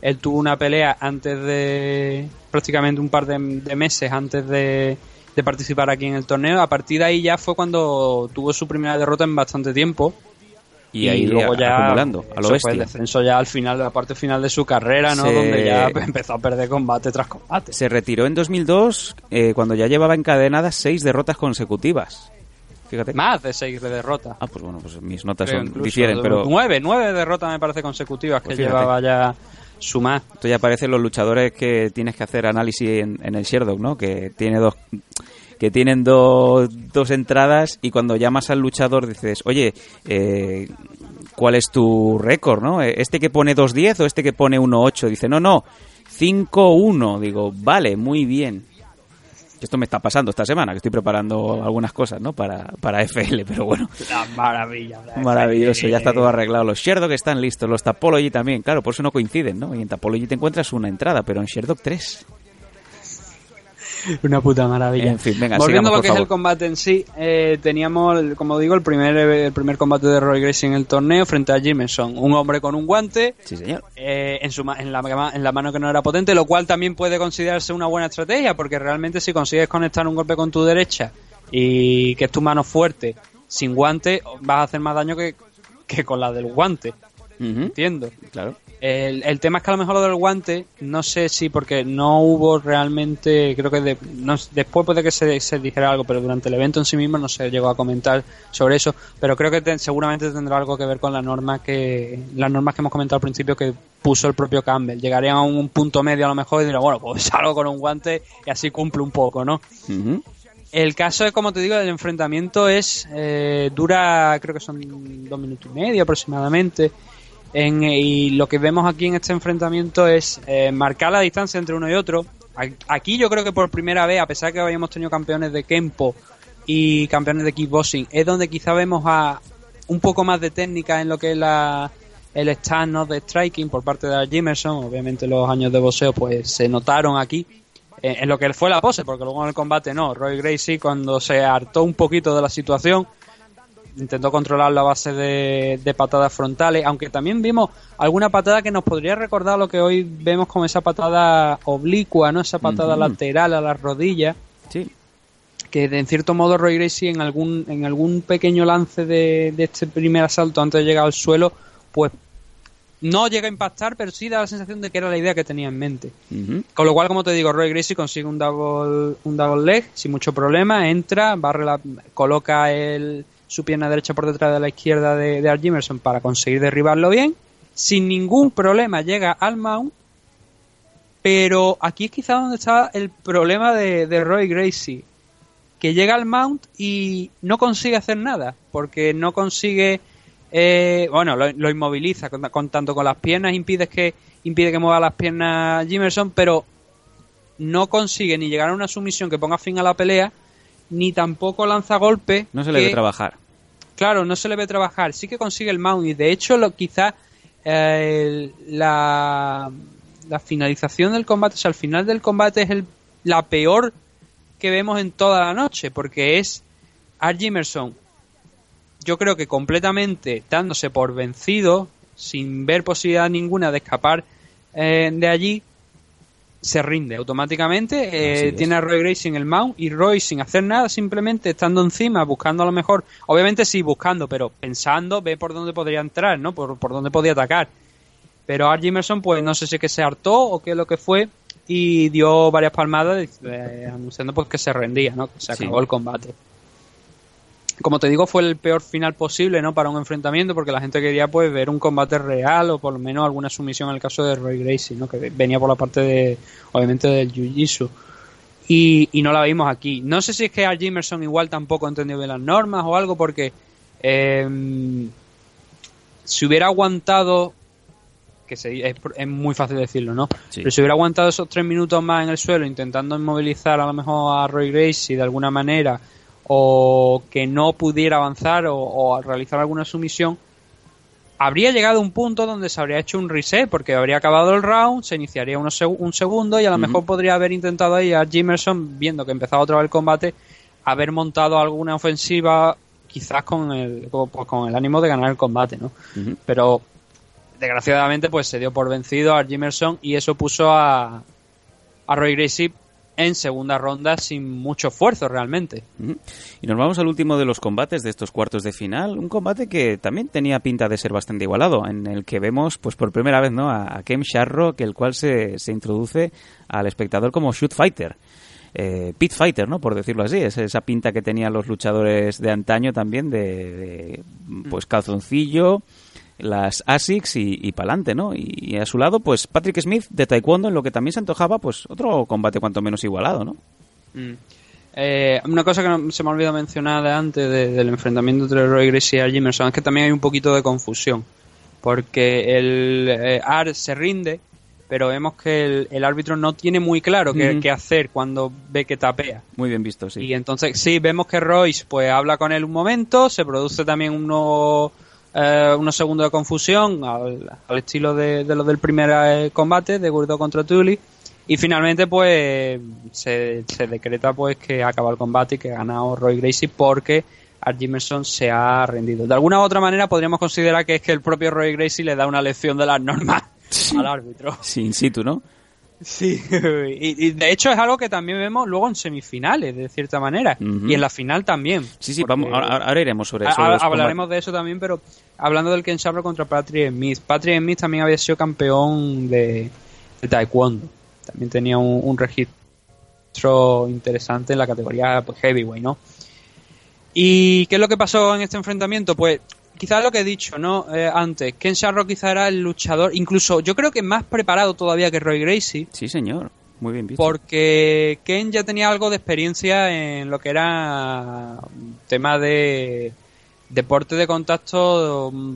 él tuvo una pelea antes de, prácticamente un par de, de meses antes de, de participar aquí en el torneo, a partir de ahí ya fue cuando tuvo su primera derrota en bastante tiempo. y ahí luego ya acumulando, a lo eso fue el descenso ya al final de la parte final de su carrera, ¿no? Se- Donde ya empezó a perder combate tras combate. Se retiró en 2002 eh, cuando ya llevaba encadenadas seis derrotas consecutivas. Fíjate. Más de seis derrotas. Ah, pues bueno, pues mis notas son, difieren, pero Nueve, nueve derrotas me parece consecutivas Pues que fíjate. llevaba ya sumar. esto ya parecen los luchadores que tienes que hacer análisis en, el Sherdog, ¿no? Que tiene dos que tienen dos, dos entradas y cuando llamas al luchador dices, oye, eh, ¿cuál es tu récord, no? ¿Este que pone 2.10 o este que pone 1.8? Dice, no, no, 5.1. Digo, vale, muy bien. Esto me está pasando esta semana, que estoy preparando algunas cosas, ¿no? Para, para FL, pero bueno. La maravilla. la Maravilloso, ya está todo arreglado. Los Sherdog están listos, los Tapology también. Claro, por eso no coinciden, ¿no? Y en Tapology te encuentras una entrada, pero en Sherdog tres. Una puta maravilla. En fin, venga, Volviendo sigamos, a lo que es el combate en sí, eh, teníamos, como digo, el primer, el primer combate de Roy Gracie en el torneo frente a Jimerson. Un hombre con un guante, Sí, señor. eh, en, su, en, la, en la mano que no era potente, lo cual también puede considerarse una buena estrategia, porque realmente si consigues conectar un golpe con tu derecha y que es tu mano fuerte, sin guante, vas a hacer más daño que, que con la del guante, entiendo. Claro. El, el tema es que a lo mejor lo del guante, no sé si porque no hubo realmente, creo que de- no- después puede que se, se dijera algo, pero durante el evento en sí mismo no se llegó a comentar sobre eso, pero creo que te- seguramente tendrá algo que ver con la norma que, las normas que hemos comentado al principio que puso el propio Campbell. Llegarían a un punto medio a lo mejor y dirán, bueno, pues salgo con un guante y así cumple un poco, ¿no? El caso es, como te digo, el enfrentamiento es eh, dura, creo que son dos minutos y medio aproximadamente. En- y lo que vemos aquí en este enfrentamiento es eh, marcar la distancia entre uno y otro. Aquí yo creo que por primera vez, a pesar de que habíamos tenido campeones de Kempo y campeones de kickboxing, es donde quizá vemos a un poco más de técnica en lo que es la, el stand ¿no? de striking por parte de Jimerson. Obviamente los años de boxeo pues se notaron aquí eh, en lo que fue la pose, porque luego en el combate no. Roy Gracie cuando se hartó un poquito de la situación intentó controlar la base de, de patadas frontales, aunque también vimos alguna patada que nos podría recordar lo que hoy vemos como esa patada oblicua, ¿no? Esa patada lateral a las rodillas Sí. que de en cierto modo Roy Gracie en algún en algún pequeño lance de, de este primer asalto antes de llegar al suelo pues no llega a impactar pero sí da la sensación de que era la idea que tenía en mente con lo cual como te digo Roy Gracie consigue un double un double leg sin mucho problema entra barre la, coloca el, su pierna derecha por detrás de la izquierda de, de Art Jimerson para conseguir derribarlo bien sin ningún problema llega al mount pero aquí es quizá donde está el problema de, de Roy Gracie que llega al mount y no consigue hacer nada, porque no consigue, eh, bueno, lo, lo inmoviliza con, con- tanto con las piernas, impide que impide que mueva las piernas Jimerson, pero no consigue ni llegar a una sumisión que ponga fin a la pelea, ni tampoco lanza golpe. No se le que- ve trabajar. Claro, no se le ve trabajar. Sí que consigue el mount y de hecho lo quizá eh, la, la finalización del combate, o sea, el final del combate es el, la peor que vemos en toda la noche, porque es Art Jimerson, yo creo que completamente dándose por vencido, sin ver posibilidad ninguna de escapar eh, de allí, se rinde automáticamente. eh, tiene a Roy Gracie en el mount y Roy sin hacer nada, simplemente estando encima, buscando a lo mejor, obviamente sí, buscando, pero pensando, ve por dónde podría entrar, ¿no? Por, por dónde podía atacar. Pero Art Jimerson, pues no sé si es que se hartó o qué es lo que fue y dio varias palmadas eh, anunciando pues que se rendía, ¿no? Que se Sí. acabó el combate. Como te digo, fue el peor final posible, ¿no? Para un enfrentamiento, porque la gente quería pues ver un combate real o por lo menos alguna sumisión en el caso de Roy Gracie, ¿no? Que venía por la parte de, obviamente, del Jiu-Jitsu. Y, y no la vimos aquí. No sé si es que Art Jimerson igual tampoco entendió bien las normas o algo, porque eh, si hubiera aguantado, que se- es, es muy fácil decirlo, ¿no? Sí. Pero si hubiera aguantado esos tres minutos más en el suelo intentando inmovilizar a lo mejor a Roy Gracie de alguna manera o que no pudiera avanzar o, o realizar alguna sumisión, habría llegado a un punto donde se habría hecho un reset porque habría acabado el round, se iniciaría unos seg- un segundo y a lo mejor podría haber intentado ahí a Jimerson, viendo que empezaba otra vez el combate, haber montado alguna ofensiva quizás con el, con, pues con el ánimo de ganar el combate, ¿no? Pero desgraciadamente pues se dio por vencido a Jimerson y eso puso a, a Roy Gracie en segunda ronda sin mucho esfuerzo realmente. Y nos vamos al último de los combates de estos cuartos de final, un combate que también tenía pinta de ser bastante igualado, en el que vemos pues por primera vez ¿no? a a Kem Sharrock, el cual se, se introduce al espectador como shoot fighter. eh, pit fighter, ¿no? Por decirlo así, es esa pinta que tenían los luchadores de antaño también de, de, pues calzoncillo, las ASICs y, y pa'lante, ¿no? Y, y a su lado, pues Patrick Smith de Taekwondo, en lo que también se antojaba, pues otro combate cuanto menos igualado, ¿no? Mm. Eh, una cosa que no- se me ha olvidado mencionar de antes de- del enfrentamiento entre Roy Gracie y Art Jimerson es que también hay un poquito de confusión. Porque el eh, Art se rinde, pero vemos que el, el árbitro no tiene muy claro qué hacer cuando ve que tapea. Muy bien visto, sí. Y entonces, sí, vemos que Royce pues habla con él un momento, se produce también unos, eh, unos segundos de confusión al, al estilo de, de lo del primer eh, combate de Gordo contra Tully. Y finalmente pues se, se decreta pues que acaba el combate y que ha ganado Roy Gracie porque Art Jimerson se ha rendido. De alguna u otra manera podríamos considerar que es que el propio Roy Gracie le da una lección de las normas al árbitro. Sí, in situ, ¿no? Sí, y, y de hecho es algo que también vemos luego en semifinales, de cierta manera, y en la final también. Sí, sí, vamos, ahora, ahora iremos sobre eso. a- hablaremos de eso también, pero hablando del Ken Shamrock contra Patrick Smith. Patrick Smith también había sido campeón de, de Taekwondo. También tenía un, un registro interesante en la categoría pues, heavyweight, ¿no? ¿Y qué es lo que pasó en este enfrentamiento? Pues quizás lo que he dicho, ¿no? Eh, antes, Ken Shamrock quizá era el luchador, incluso yo creo que más preparado todavía que Roy Gracie. Sí, señor. Muy bien visto. Porque Ken ya tenía algo de experiencia en lo que era tema de deporte de contacto, mm,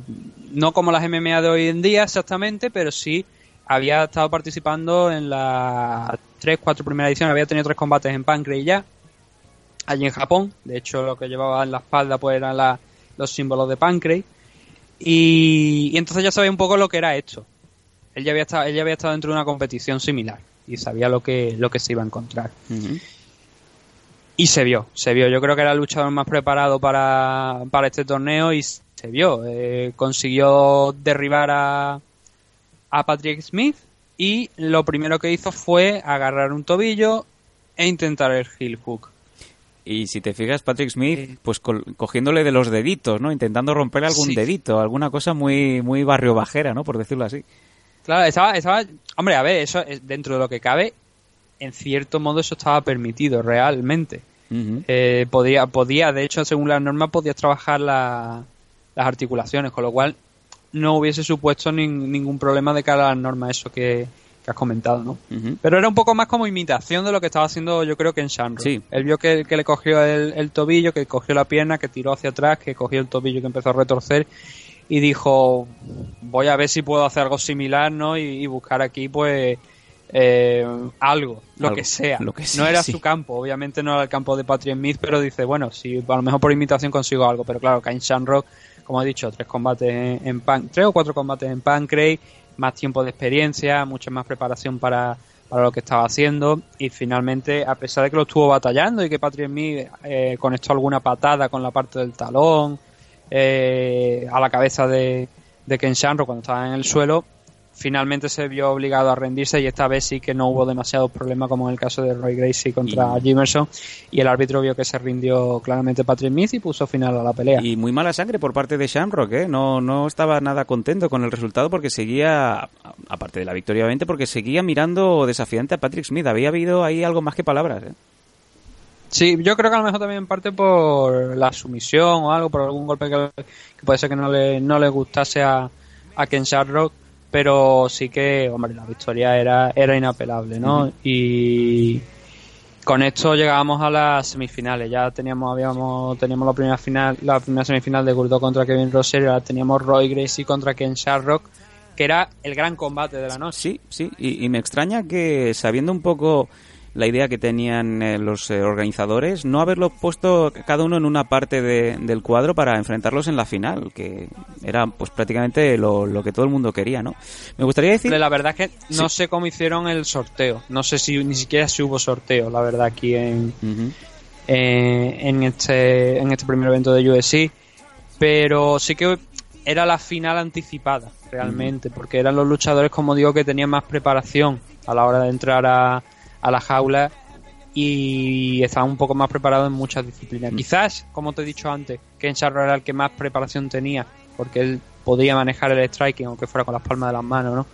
no como las MMA de hoy en día exactamente, pero sí había estado participando en las tres, cuatro primeras ediciones, había tenido tres combates en Pancrase ya, allí en Japón, de hecho lo que llevaba en la espalda pues eran la- los símbolos de Pancrase, y, y entonces ya sabía un poco lo que era esto. Él ya había estado, él ya había estado dentro de una competición similar y sabía lo que, lo que se iba a encontrar. Y se vio, se vio. Yo creo que era el luchador más preparado para, para este torneo y se vio. Eh, consiguió derribar a, a Patrick Smith y lo primero que hizo fue agarrar un tobillo e intentar el heel hook. Y si te fijas, Patrick Smith, pues cogiéndole de los deditos, ¿no? Intentando romper algún Sí. dedito, alguna cosa muy, muy barrio bajera, ¿no? Por decirlo así. Claro, estaba, estaba, hombre, a ver, eso es dentro de lo que cabe, en cierto modo eso estaba permitido realmente. Ujú. Eh, podía, podía, de hecho, según las normas, podías trabajar la- las articulaciones, con lo cual no hubiese supuesto nin- ningún problema de cara a las normas, eso que, que has comentado, ¿no? Pero era un poco más como imitación de lo que estaba haciendo, yo creo que en Shamrock. Sí. Él vio que, que le cogió el, el tobillo, que cogió la pierna, que tiró hacia atrás, que cogió el tobillo, que empezó a retorcer y dijo, voy a ver si puedo hacer algo similar, ¿no? Y, y buscar aquí, pues, eh, algo, lo Algo, que sea. lo que no sea, era sí. su campo, obviamente no era el campo de Patrick Smith, pero dice, bueno, si a lo mejor por imitación consigo algo, pero claro, que en Shamrock, como he dicho, tres combates en, en pan, tres o cuatro combates en Pancrase, más tiempo de experiencia, mucha más preparación para, para lo que estaba haciendo. Y finalmente, a pesar de que lo estuvo batallando y que Patrick Smith eh, conectó alguna patada con la parte del talón eh, a la cabeza de, de Ken Shamrock cuando estaba en el suelo, finalmente se vio obligado a rendirse y esta vez sí que no hubo demasiados problemas como en el caso de Roy Gracie contra Y- Jimerson y el árbitro vio que se rindió claramente Patrick Smith y puso final a la pelea. Y muy mala sangre por parte de Shamrock, ¿eh? No, no estaba nada contento con el resultado porque seguía, aparte de la victoria obviamente, porque seguía mirando desafiante a Patrick Smith. Había habido ahí algo más que palabras, ¿eh? Sí, yo creo que a lo mejor también en parte por la sumisión o algo, por algún golpe que, que puede ser que no le, no le gustase a, a Ken Shamrock, pero sí que, hombre, la victoria era, era inapelable, ¿no? Y con esto llegábamos a las semifinales. Ya teníamos, habíamos, teníamos la primera final, la primera semifinal de Gurdo contra Kevin Rosario, ahora teníamos Roy Gracie contra Ken Shamrock, que era el gran combate de la noche. Sí, sí, y, y me extraña que sabiendo un poco la idea que tenían eh, los eh, organizadores, no haberlo puesto cada uno en una parte de- del cuadro para enfrentarlos en la final, que era pues prácticamente lo, lo que todo el mundo quería, ¿no? Me gustaría decir... La verdad es que no sé cómo hicieron el sorteo. No sé si ni siquiera si hubo sorteo, la verdad, aquí en, eh, en este en este primer evento de UFC. Pero sí que era la final anticipada, realmente, porque eran los luchadores, como digo, que tenían más preparación a la hora de entrar a, a la jaula y estaban un poco más preparados en muchas disciplinas. Quizás, como te he dicho antes, Ken Shamrock era el que más preparación tenía, porque él podía manejar el striking, aunque fuera con las palmas de las manos, ¿no?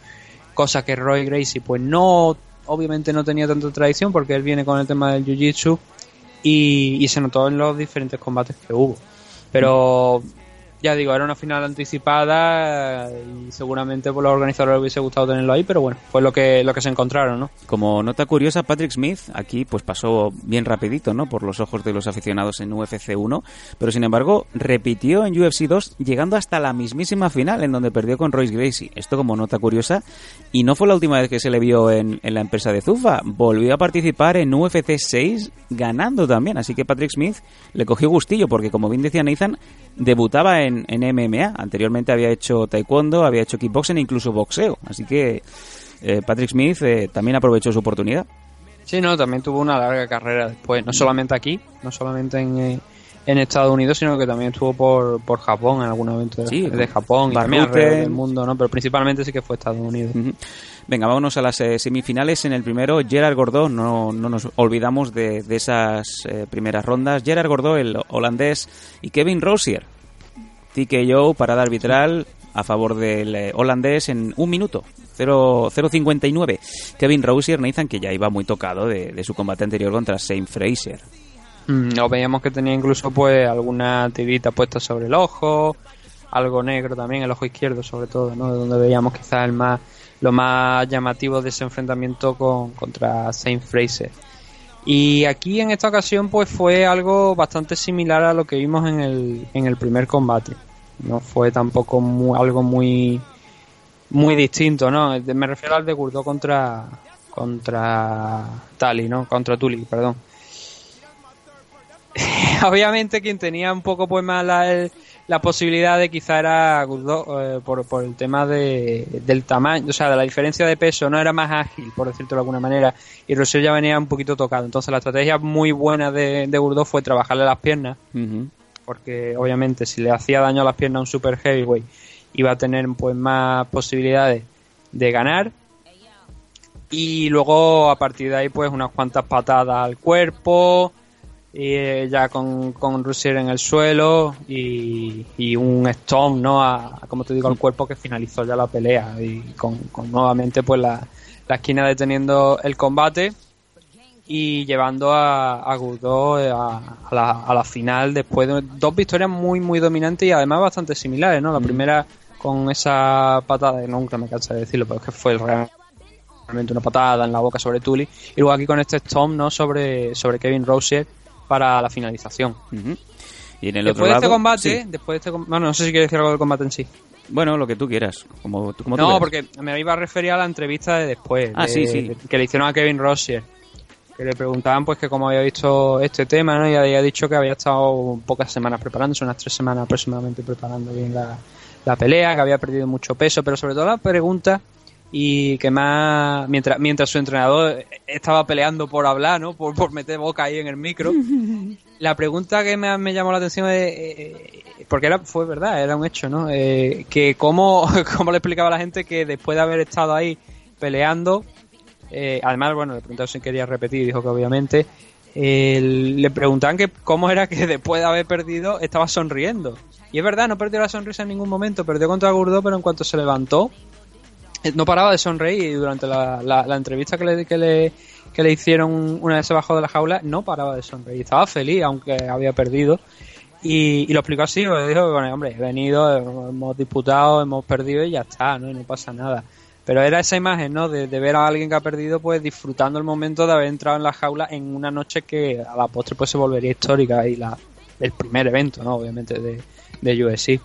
Cosa que Roy Gracie, pues no obviamente no tenía tanta tradición porque él viene con el tema del jiu-jitsu y, y se notó en los diferentes combates que hubo. Pero ya digo, era una final anticipada y seguramente por los organizadores hubiese gustado tenerlo ahí, pero bueno, fue lo que, lo que se encontraron, ¿no? Como nota curiosa, Patrick Smith aquí pues pasó bien rapidito, ¿no? Por los ojos de los aficionados en UFC 1, pero sin embargo repitió en UFC 2 llegando hasta la mismísima final en donde perdió con Royce Gracie. Esto como nota curiosa y no fue la última vez que se le vio en, en la empresa de Zufa, volvió a participar en UFC 6 ganando también, así que Patrick Smith le cogió gustillo porque como bien decía Nathan, debutaba en, en, MMA. Anteriormente había hecho taekwondo, había hecho kickboxing e incluso boxeo. Así que eh, Patrick Smith eh, también aprovechó su oportunidad. Sí, no, también tuvo una larga carrera después, no solamente aquí, no solamente en, eh, en Estados Unidos, sino que también estuvo por, por Japón en algún evento de, Sí, de Japón y también alrededor del mundo, ¿no? Pero principalmente sí que fue Estados Unidos. Ujú. Venga, vámonos a las eh, semifinales. En el primero, Gerard Gordó, no, no nos olvidamos de, de esas eh, primeras rondas. Gerard Gordó, el holandés, y Kevin Rosier. TKO, parada arbitral a favor del eh, holandés en un minuto. 0 0.59. Kevin Rosier, Nathan, que ya iba muy tocado de, de su combate anterior contra Shane Fraser. Mm, o veíamos que tenía incluso pues alguna tirita puesta sobre el ojo, algo negro también, el ojo izquierdo sobre todo, ¿no? Donde veíamos quizás el más, lo más llamativo de ese enfrentamiento con, contra Saint Fraser. Y aquí en esta ocasión pues fue algo bastante similar a lo que vimos en el, en el primer combate. No fue tampoco mu- algo muy muy distinto, ¿no? Me refiero al de Gurdo contra contra Tali, ¿no? Contra Tuli, perdón. Obviamente quien tenía un poco pues más la, posibilidad de quizá era Gurdo eh, por, por el tema de, del tamaño, o sea, de la diferencia de peso, no era más ágil, por decirlo de alguna manera, y Rosell ya venía un poquito tocado. Entonces la estrategia muy buena de, de fue trabajarle las piernas, porque obviamente si le hacía daño a las piernas a un super heavyweight iba a tener pues más posibilidades de ganar y luego a partir de ahí pues unas cuantas patadas al cuerpo y eh, ya con, con Rusier en el suelo y, y un stomp no a, a, como te digo al cuerpo que finalizó ya la pelea y con, con nuevamente pues la, la esquina deteniendo el combate y llevando a, a Gurdo eh, a, a la, a la final después de dos victorias muy muy dominantes y además bastante similares, ¿no? La primera con esa patada, nunca me cansa de decirlo, pero es que fue realmente una patada en la boca sobre Tully y luego aquí con este stomp, ¿no? Sobre, sobre Kevin Rosier para la finalización. Y en el después otro de este combate, sí. después de este com- bueno, no sé si quieres decir algo del combate en sí. Bueno, lo que tú quieras, como, No, porque me iba a referir a la entrevista de después. Ah, de- sí, sí. de- que le hicieron a Kevin Rosier. Que le preguntaban pues que cómo había visto este tema, ¿no? Y había dicho que había estado pocas semanas preparándose, unas tres semanas aproximadamente preparando bien la, la pelea, que había perdido mucho peso, pero sobre todo la pregunta y que más mientras mientras su entrenador estaba peleando por hablar, ¿no? Por, por meter boca ahí en el micro. La pregunta que me, me llamó la atención es, eh, porque era, fue verdad, era un hecho, ¿no? Eh, que cómo, cómo le explicaba a la gente que después de haber estado ahí peleando, eh, además, bueno, le preguntaron si quería repetir dijo que obviamente, eh, le preguntaban que cómo era que después de haber perdido estaba sonriendo. Y es verdad, no perdió la sonrisa en ningún momento, perdió contra Gurdo, pero en cuanto se levantó, eh, no paraba de sonreír y durante la, la- entrevista que le, que, le, que le hicieron una vez se bajó de la jaula, no paraba de sonreír. Estaba feliz, aunque había perdido. Y, y lo explicó así, porque dijo, bueno, hombre, he venido, hemos disputado, hemos perdido y ya está, ¿no? Y no pasa nada. Pero era esa imagen, ¿no? De, de ver a alguien que ha perdido, pues disfrutando el momento de haber entrado en la jaula en una noche que a la postre pues se volvería histórica y la, el primer evento, ¿no? Obviamente de, de UFC.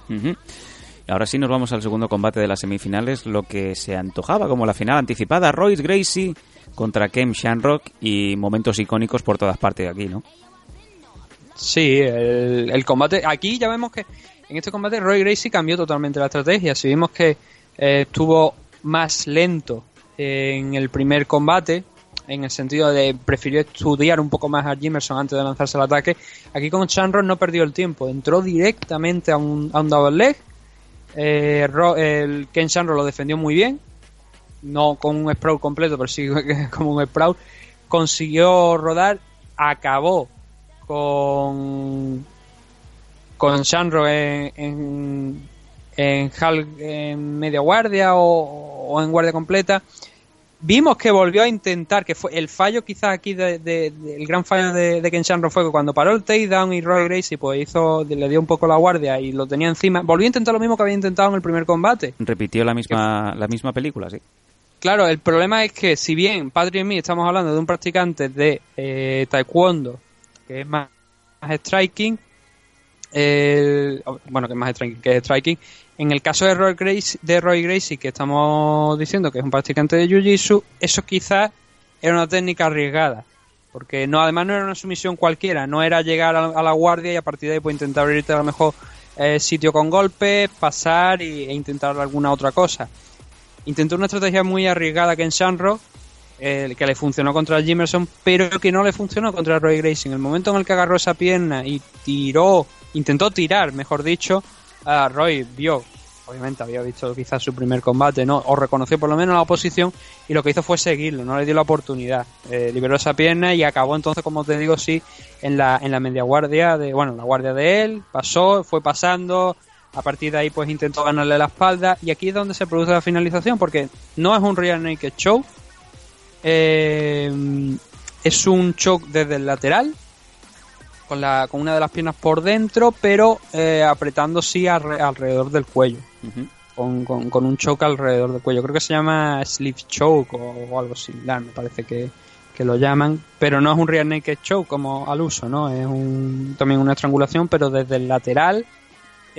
Ahora sí nos vamos al segundo combate de las semifinales, lo que se antojaba como la final anticipada, Royce Gracie contra Kem Shamrock y momentos icónicos por todas partes de aquí, ¿no? Sí, el, combate. Aquí ya vemos que en este combate Roy Gracie cambió totalmente la estrategia. Si vimos que eh, estuvo más lento en el primer combate, en el sentido de prefirió estudiar un poco más a Jimerson antes de lanzarse al ataque, aquí con Shamrock no perdió el tiempo. Entró directamente a un, a un double leg. Eh, el Ken Shamrock lo defendió muy bien. No con un sprawl completo, pero sí como un sprawl. Consiguió rodar, acabó con con Shanro en, en, en, media guardia o en guardia completa Vimos que volvió a intentar, que fue el fallo quizás aquí, de, de- de- el gran fallo de, de Ken Shamrock fue que cuando paró el takedown y Roy Gracie pues hizo, le dio un poco la guardia y lo tenía encima, volvió a intentar lo mismo que había intentado en el primer combate. Repitió la misma, la misma película, sí. Claro, el problema es que si bien Patrick y mí estamos hablando de un practicante de eh, taekwondo, que es más, más striking, el- bueno, que es más striking, que es striking, en el caso de Roy, Gracie, de Roy Gracie, que estamos diciendo que es un practicante de Jiu-Jitsu, eso quizás era una técnica arriesgada. Porque no, además no era una sumisión cualquiera, no era llegar a, la guardia y a partir de ahí pues intentar abrirte a lo mejor eh, sitio con golpes, pasar y, e intentar alguna otra cosa intentó una estrategia muy arriesgada que en Shanrock, eh, que le funcionó contra Jimerson, pero que no le funcionó contra Roy Gracie. En el momento en el que agarró esa pierna y tiró, intentó tirar, mejor dicho, a Roy vio, obviamente había visto quizás su primer combate, ¿no? O reconoció por lo menos la oposición y lo que hizo fue seguirlo, no le dio la oportunidad. Eh, liberó esa pierna y acabó entonces, como te digo, sí, en la, en la media guardia de, bueno, la guardia de él, pasó, fue pasando, a partir de ahí pues intentó ganarle la espalda y aquí es donde se produce la finalización porque no es un real naked choke eh, es un choke desde el lateral con, la, con una de las piernas por dentro pero eh, apretando sí alre- alrededor del cuello. Ujú. con, con, con un choke alrededor del cuello. Creo que se llama sleeve choke o, o algo similar me parece que, que lo llaman. Pero no es un real naked choke como al uso no es un, también una estrangulación pero desde el lateral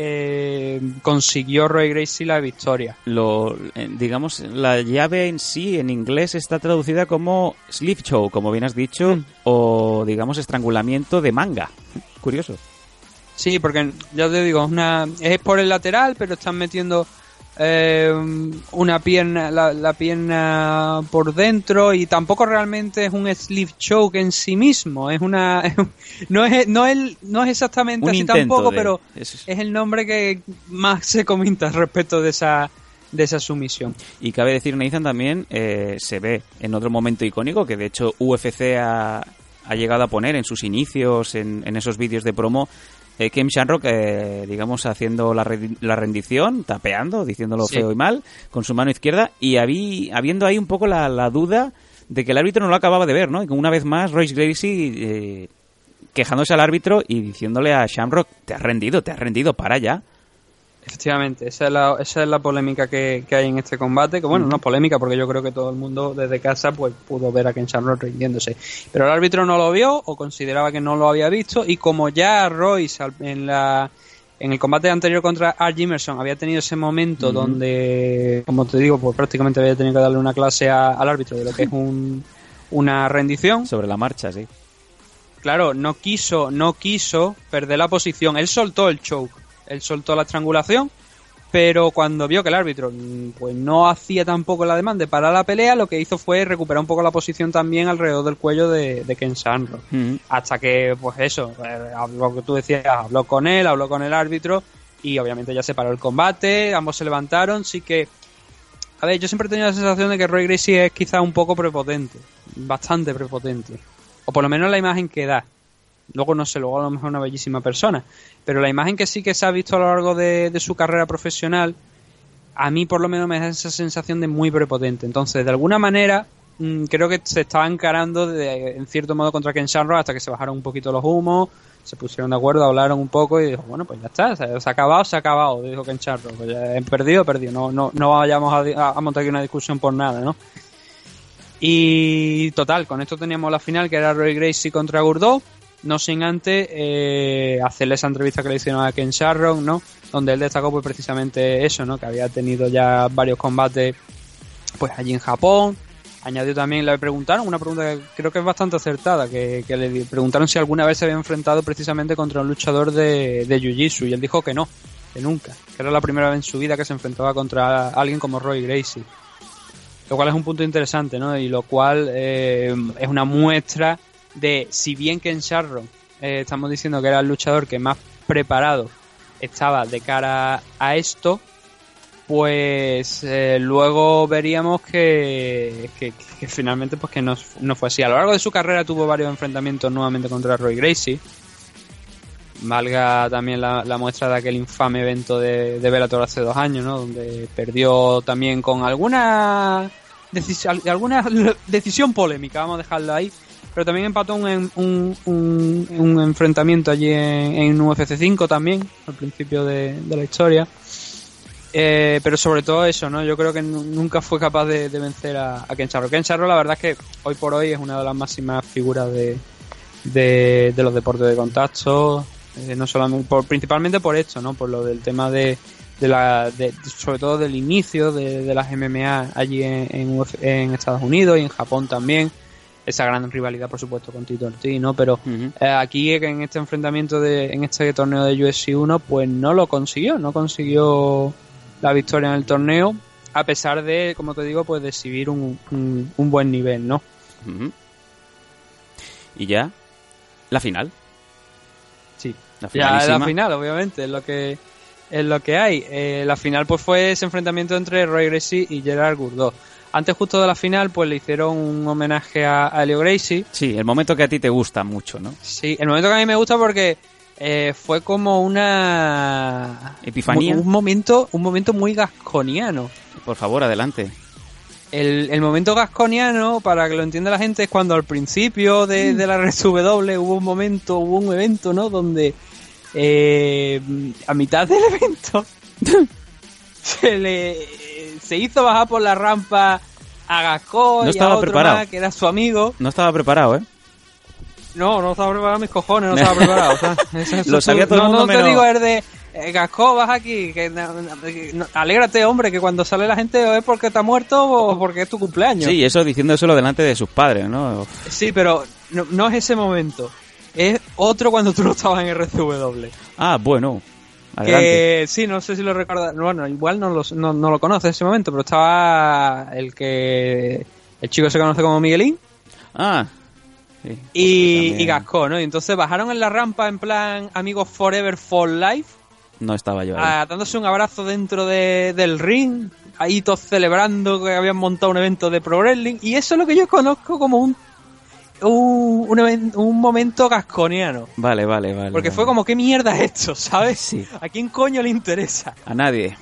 eh, consiguió Roy Gracie la victoria. Lo, eh, digamos, la llave en sí en inglés está traducida como sleeve choke, como bien has dicho, Mm. o digamos estrangulamiento de manga. Curioso. Sí, porque ya te digo, una, es por el lateral, pero están metiendo eh, una pierna, la, la pierna por dentro y tampoco realmente es un sleeve choke en sí mismo. Es una, no es, no es, no es exactamente Un así tampoco, de- pero es- es el nombre que más se comenta respecto de esa, de esa sumisión. Y cabe decir, Nathan, también eh, se ve en otro momento icónico que de hecho UFC ha, ha llegado a poner en sus inicios, en, en esos vídeos de promo, eh, Kim Shamrock, eh, digamos, haciendo la, re- la rendición, tapeando, diciéndolo Sí. feo y mal, con su mano izquierda, y habí- habiendo ahí un poco la, la duda de que el árbitro no lo acababa de ver, ¿no? Y que una vez más Royce Gracie eh, quejándose al árbitro y diciéndole a Shamrock, te has rendido, te has rendido, para ya. Efectivamente, esa es la, esa es la polémica que, que hay en este combate, que bueno, no es polémica porque yo creo que todo el mundo desde casa pues pudo ver a Ken Shamrock rindiéndose. Pero el árbitro no lo vio o consideraba que no lo había visto y como ya Royce al- en la en el combate anterior contra Art Jimerson había tenido ese momento donde, como te digo, pues prácticamente había tenido que darle una clase a- al árbitro de lo que es un, una rendición. Sobre la marcha, sí. Claro, no quiso, no quiso perder la posición. Él soltó el choke, él soltó la estrangulación, pero cuando vio que el árbitro mm, pues no hacía tampoco la demanda para la pelea, lo que hizo fue recuperar un poco la posición también alrededor del cuello de, de Ken Shamrock. Ujú. Hasta que, pues eso, eh, habló, lo que tú decías, habló con él, habló con el árbitro y obviamente ya se paró el combate, ambos se levantaron, sí que... A ver, yo siempre he tenido la sensación de que Roy Gracie es quizá un poco prepotente, bastante prepotente. O por lo menos la imagen que da. Luego no sé, luego a lo mejor una bellísima persona. Pero la imagen que sí que se ha visto a lo largo de, de su carrera profesional, a mí por lo menos me da esa sensación de muy prepotente. Entonces, de alguna manera, mm, creo que se estaba encarando de- en cierto modo contra Ken Shamrock hasta que se bajaron un poquito los humos, se pusieron de acuerdo, hablaron un poco y dijo, bueno, pues ya está, se, ha acabado, se ha acabado, dijo Ken Shamrock. Pues perdido, perdido. No, no, no vayamos a, montar aquí una discusión por nada, ¿no? Y total, con esto teníamos la final que era Roy Gracie contra Gurdó, no sin antes eh, hacerle esa entrevista que le hicieron a Ken Shamrock, ¿no? Donde él destacó pues precisamente eso, ¿no? Que había tenido ya varios combates pues allí en Japón. Añadió también, le preguntaron una pregunta que creo que es bastante acertada, que, le preguntaron si alguna vez se había enfrentado precisamente contra un luchador de, de Jiu-Jitsu y él dijo que no, que nunca, que era la primera vez en su vida que se enfrentaba contra alguien como Roy Gracie lo cual es un punto interesante, ¿no? Y lo cual eh, es una muestra de, si bien Ken Shamrock eh, estamos diciendo que era el luchador que más preparado estaba de cara a esto, pues eh, luego veríamos que, que, finalmente pues que no, no fue así. A lo largo de su carrera tuvo varios enfrentamientos nuevamente contra Roy Gracie. Valga también la, la muestra de aquel infame evento de, de Bellator hace dos años, ¿no? Donde perdió también con alguna alguna decisión polémica, vamos a dejarlo ahí. Pero también empató un, un, un, enfrentamiento allí en, en UFC 5 también, al principio de, la historia. Eh, pero sobre todo eso, ¿no? Yo creo que nu- nunca fue capaz de, vencer a, a Ken Sharrow. Ken Sharrow, la verdad es que hoy por hoy es una de las máximas figuras de, de, de los deportes de contacto, eh, no solamente por, principalmente por esto, ¿no? Por lo del tema de, de la, de- sobre todo del inicio de, las MMA allí en Estados Unidos y en Japón también. Esa gran rivalidad, por supuesto, con Tito Ortiz, ¿no? Pero eh, aquí en este enfrentamiento de, en este torneo de UFC 1, pues no lo consiguió, no consiguió la victoria en el torneo, a pesar de, como te digo, pues de exhibir un, un, un buen nivel, ¿no? Y ya, la final. Sí. La Ya la final, obviamente, es lo que es lo que hay. Eh, la final pues fue ese enfrentamiento entre Roy Gracie y Gerard Gourdot. Antes justo de la final pues le hicieron un homenaje a, a Leo Gracie. Sí, el momento que a ti te gusta mucho, ¿no? Sí, el momento que a mí me gusta porque eh, fue como una Epifanía. un momento un momento muy gasconiano. Por favor, adelante. El, el momento gasconiano, para que lo entienda la gente, es cuando al principio de, de la RSW hubo un momento, hubo un evento, ¿no? Donde eh, a mitad del evento se le se hizo bajar por la rampa a Gascon No y a otro preparado. más, que era su amigo. No estaba preparado, ¿eh? No, no estaba preparado mis cojones, no estaba preparado. o sea, eso- eso Lo tú- sabía todo el no, mundo no te menos- digo el de eh, Gascó, baja aquí, que, no- no- que no- alégrate hombre, que cuando sale la gente es porque está muerto o porque es tu cumpleaños. Sí, eso diciéndoselo delante de sus padres, ¿no? Sí, pero no, no es ese momento. Es otro cuando tú no estabas en RCW. Ah, bueno. Adelante. Que sí, no sé si lo recuerdas. Bueno, igual no lo, no, no lo conoces ese momento, pero estaba el que. El chico se conoce como Miguelín Ah. sí. y, y Gascó, ¿no? Y entonces bajaron en la rampa en plan amigos forever for life, No estaba yo ahí. ah, dándose un abrazo dentro de- del ring, ahí todos celebrando que habían montado un evento de pro wrestling. Y eso es lo que yo conozco como un. Un, un, un momento gasconiano. Vale, vale, vale. Porque vale. fue como, ¿qué mierda es esto? ¿Sabes? Sí. ¿A quién coño le interesa? A nadie.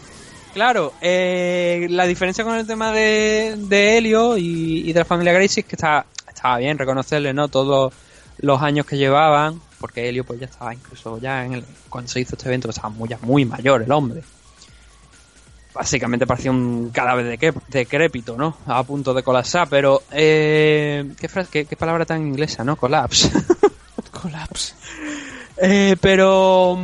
Claro, eh, la diferencia con el tema de, de Helio y, y de la familia Gracie es que está, estaba bien reconocerle, ¿no? Todos los años que llevaban, porque Helio pues ya estaba incluso ya en el, cuando se hizo este evento estaba muy, ya muy mayor el hombre. Básicamente parecía un cadáver de que- decrépito, ¿no? A punto de colapsar, pero... Eh, ¿qué, fra- qué, qué palabra tan inglesa, ¿no? Collapse. Collapse. Eh, pero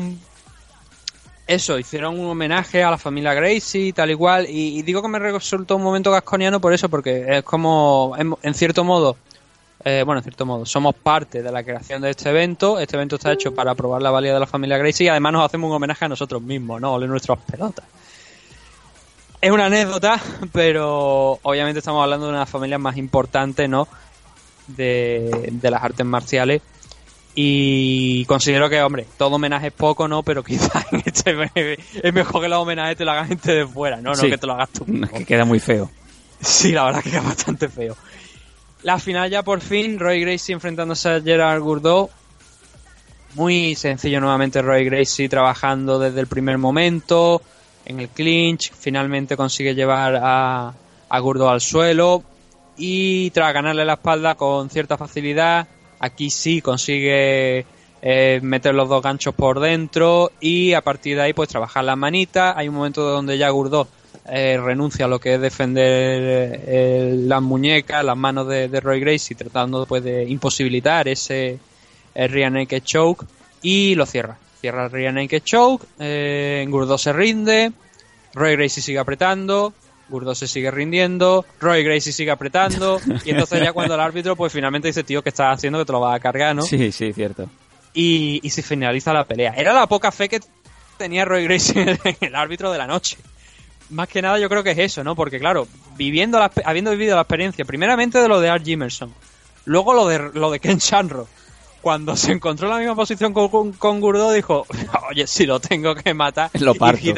eso, hicieron un homenaje a la familia Gracie, tal y cual, y, y digo que me resultó un momento gasconiano por eso, porque es como, en, en cierto modo, eh, bueno, en cierto modo, somos parte de la creación de este evento, este evento está hecho para probar la valía de la familia Gracie y además nos hacemos un homenaje a nosotros mismos, ¿no? Ole nuestras pelotas. Es una anécdota, pero obviamente estamos hablando de una familias más importantes, ¿no? De, de las artes marciales. Y considero que, hombre, todo homenaje es poco, ¿no? Pero quizás en este es mejor que los homenajes te lo hagan gente de fuera, ¿no? Sí. No que te lo hagas tú. Es que queda muy feo. Sí, la verdad que queda bastante feo. La final ya por fin, Roy Gracie enfrentándose a Gerard Gourdot. Muy sencillo nuevamente Roy Gracie trabajando desde el primer momento, en el clinch, finalmente consigue llevar a, a Gourdot al suelo y tras ganarle la espalda con cierta facilidad, aquí sí consigue eh, meter los dos ganchos por dentro y a partir de ahí pues trabajar las manitas. Hay un momento donde ya Gourdot eh, renuncia a lo que es defender eh, las muñecas, las manos de, de Roy Gracie, tratando pues de imposibilitar ese rear naked choke y lo cierra. Cierra el rear naked choke, eh, Gourdot se rinde, Roy Gracie sigue apretando, Gourdot se sigue rindiendo, Roy Gracie sigue apretando y entonces ya cuando el árbitro pues finalmente dice tío que estás haciendo que te lo vas a cargar, ¿no? Sí, sí, cierto. y, y se finaliza la pelea. Era la poca fe que tenía Roy Gracie en el, en el árbitro de la noche. Más que nada yo creo que es eso, ¿no? Porque claro, viviendo la, habiendo vivido la experiencia, primeramente de lo de Art Jimerson, luego lo de, lo de Ken Shanro, cuando se encontró en la misma posición con, con, Gourdot, dijo, oye, si lo tengo que matar, Lo parto. y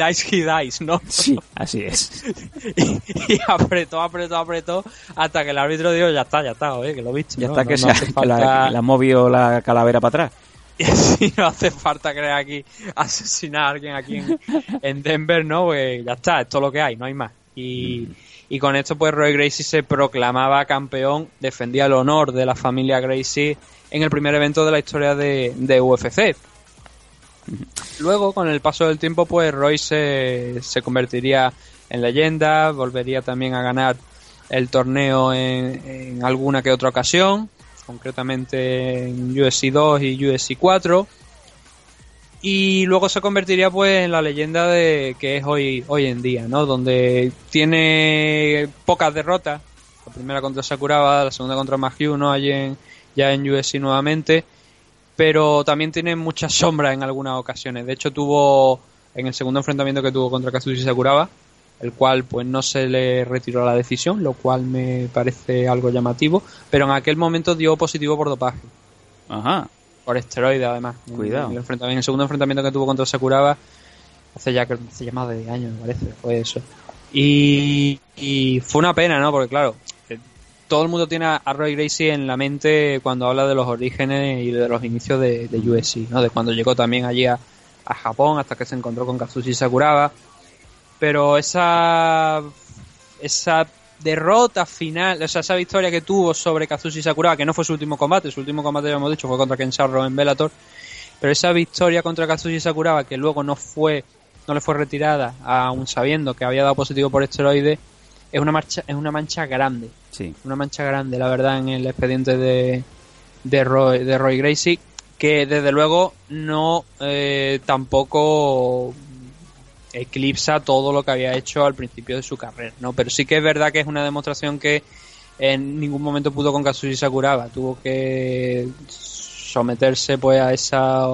¿no? Sí, así es. y, y apretó, apretó, apretó, hasta que el árbitro dijo, ya está, ya está, oye, que lo he visto. Ya ¿no? está No- que, no se la, falta- la ha movido la calavera para atrás. y así no hace falta creer aquí asesinar a alguien aquí en, en Denver, ¿no? Pues ya está, esto es lo que hay, no hay más. Y, y con esto pues Roy Gracie se proclamaba campeón, defendía el honor de la familia Gracie en el primer evento de la historia de, de UFC. Luego, con el paso del tiempo, pues Roy se, se convertiría en leyenda, volvería también a ganar el torneo en, en alguna que otra ocasión, concretamente en UFC 2 y UFC 4. Y luego se convertiría pues en la leyenda de que es hoy, hoy en día, ¿no? Donde tiene pocas derrotas. La primera contra Sakuraba, la segunda contra Magyu, ¿no? Allí en, ya en UFC nuevamente. Pero también tiene muchas sombras en algunas ocasiones. De hecho, tuvo en el segundo enfrentamiento que tuvo contra Kazushi Sakuraba, el cual pues no se le retiró la decisión, lo cual me parece algo llamativo, pero en aquel momento dio positivo por dopaje, Ajá. Por esteroide además. Cuidado. El, enfrentamiento- el segundo enfrentamiento que tuvo contra Sakuraba, hace ya, hace ya más de 10 años me parece, fue eso. Y, y fue una pena, ¿no? Porque claro, eh, todo el mundo tiene a Roy Gracie en la mente cuando habla de los orígenes y de los inicios de, de UFC, ¿no? De cuando llegó también allí a, a Japón hasta que se encontró con Kazushi Sakuraba. Pero esa esa derrota final, o sea, esa victoria que tuvo sobre Kazushi Sakuraba, que no fue su último combate, su último combate ya hemos dicho fue contra Ken Sharrow en Bellator, pero esa victoria contra Kazushi Sakuraba que luego no fue no le fue retirada aún sabiendo que había dado positivo por esteroides es una marcha es una mancha grande Sí. una mancha grande, la verdad, en el expediente de, de, Roy, de Roy Gracie, que desde luego no eh, tampoco eclipsa todo lo que había hecho al principio de su carrera, ¿no? Pero sí que es verdad que es una demostración que en ningún momento pudo con Kazushi Sakuraba, tuvo que someterse pues a esa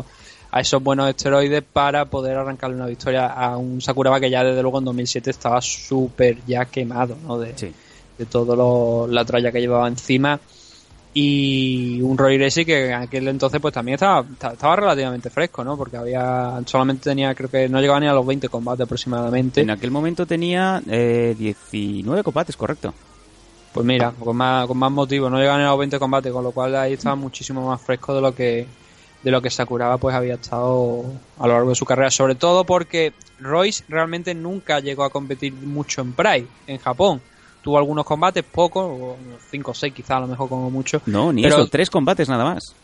a esos buenos esteroides para poder arrancarle una victoria a un Sakuraba que ya desde luego en 2007 estaba súper ya quemado, ¿no? De, Sí. de todo lo, la tralla que llevaba encima y un Roy Gracie que en aquel entonces pues también estaba, ta- estaba relativamente fresco, ¿no? Porque había solamente tenía creo que no llegaba ni a los 20 combates aproximadamente. En aquel momento tenía eh, 19 combates, correcto. Pues mira, con más, con más motivo, no llegaban a los 20 combates, con lo cual ahí estaba muchísimo más fresco de lo que de lo que Sakuraba pues había estado a lo largo de su carrera, sobre todo porque Royce realmente nunca llegó a competir mucho en Pride, en Japón. Tuvo algunos combates, pocos, 5 o 6 quizá a lo mejor como mucho. No, ni Pero- eso, tres combates nada más.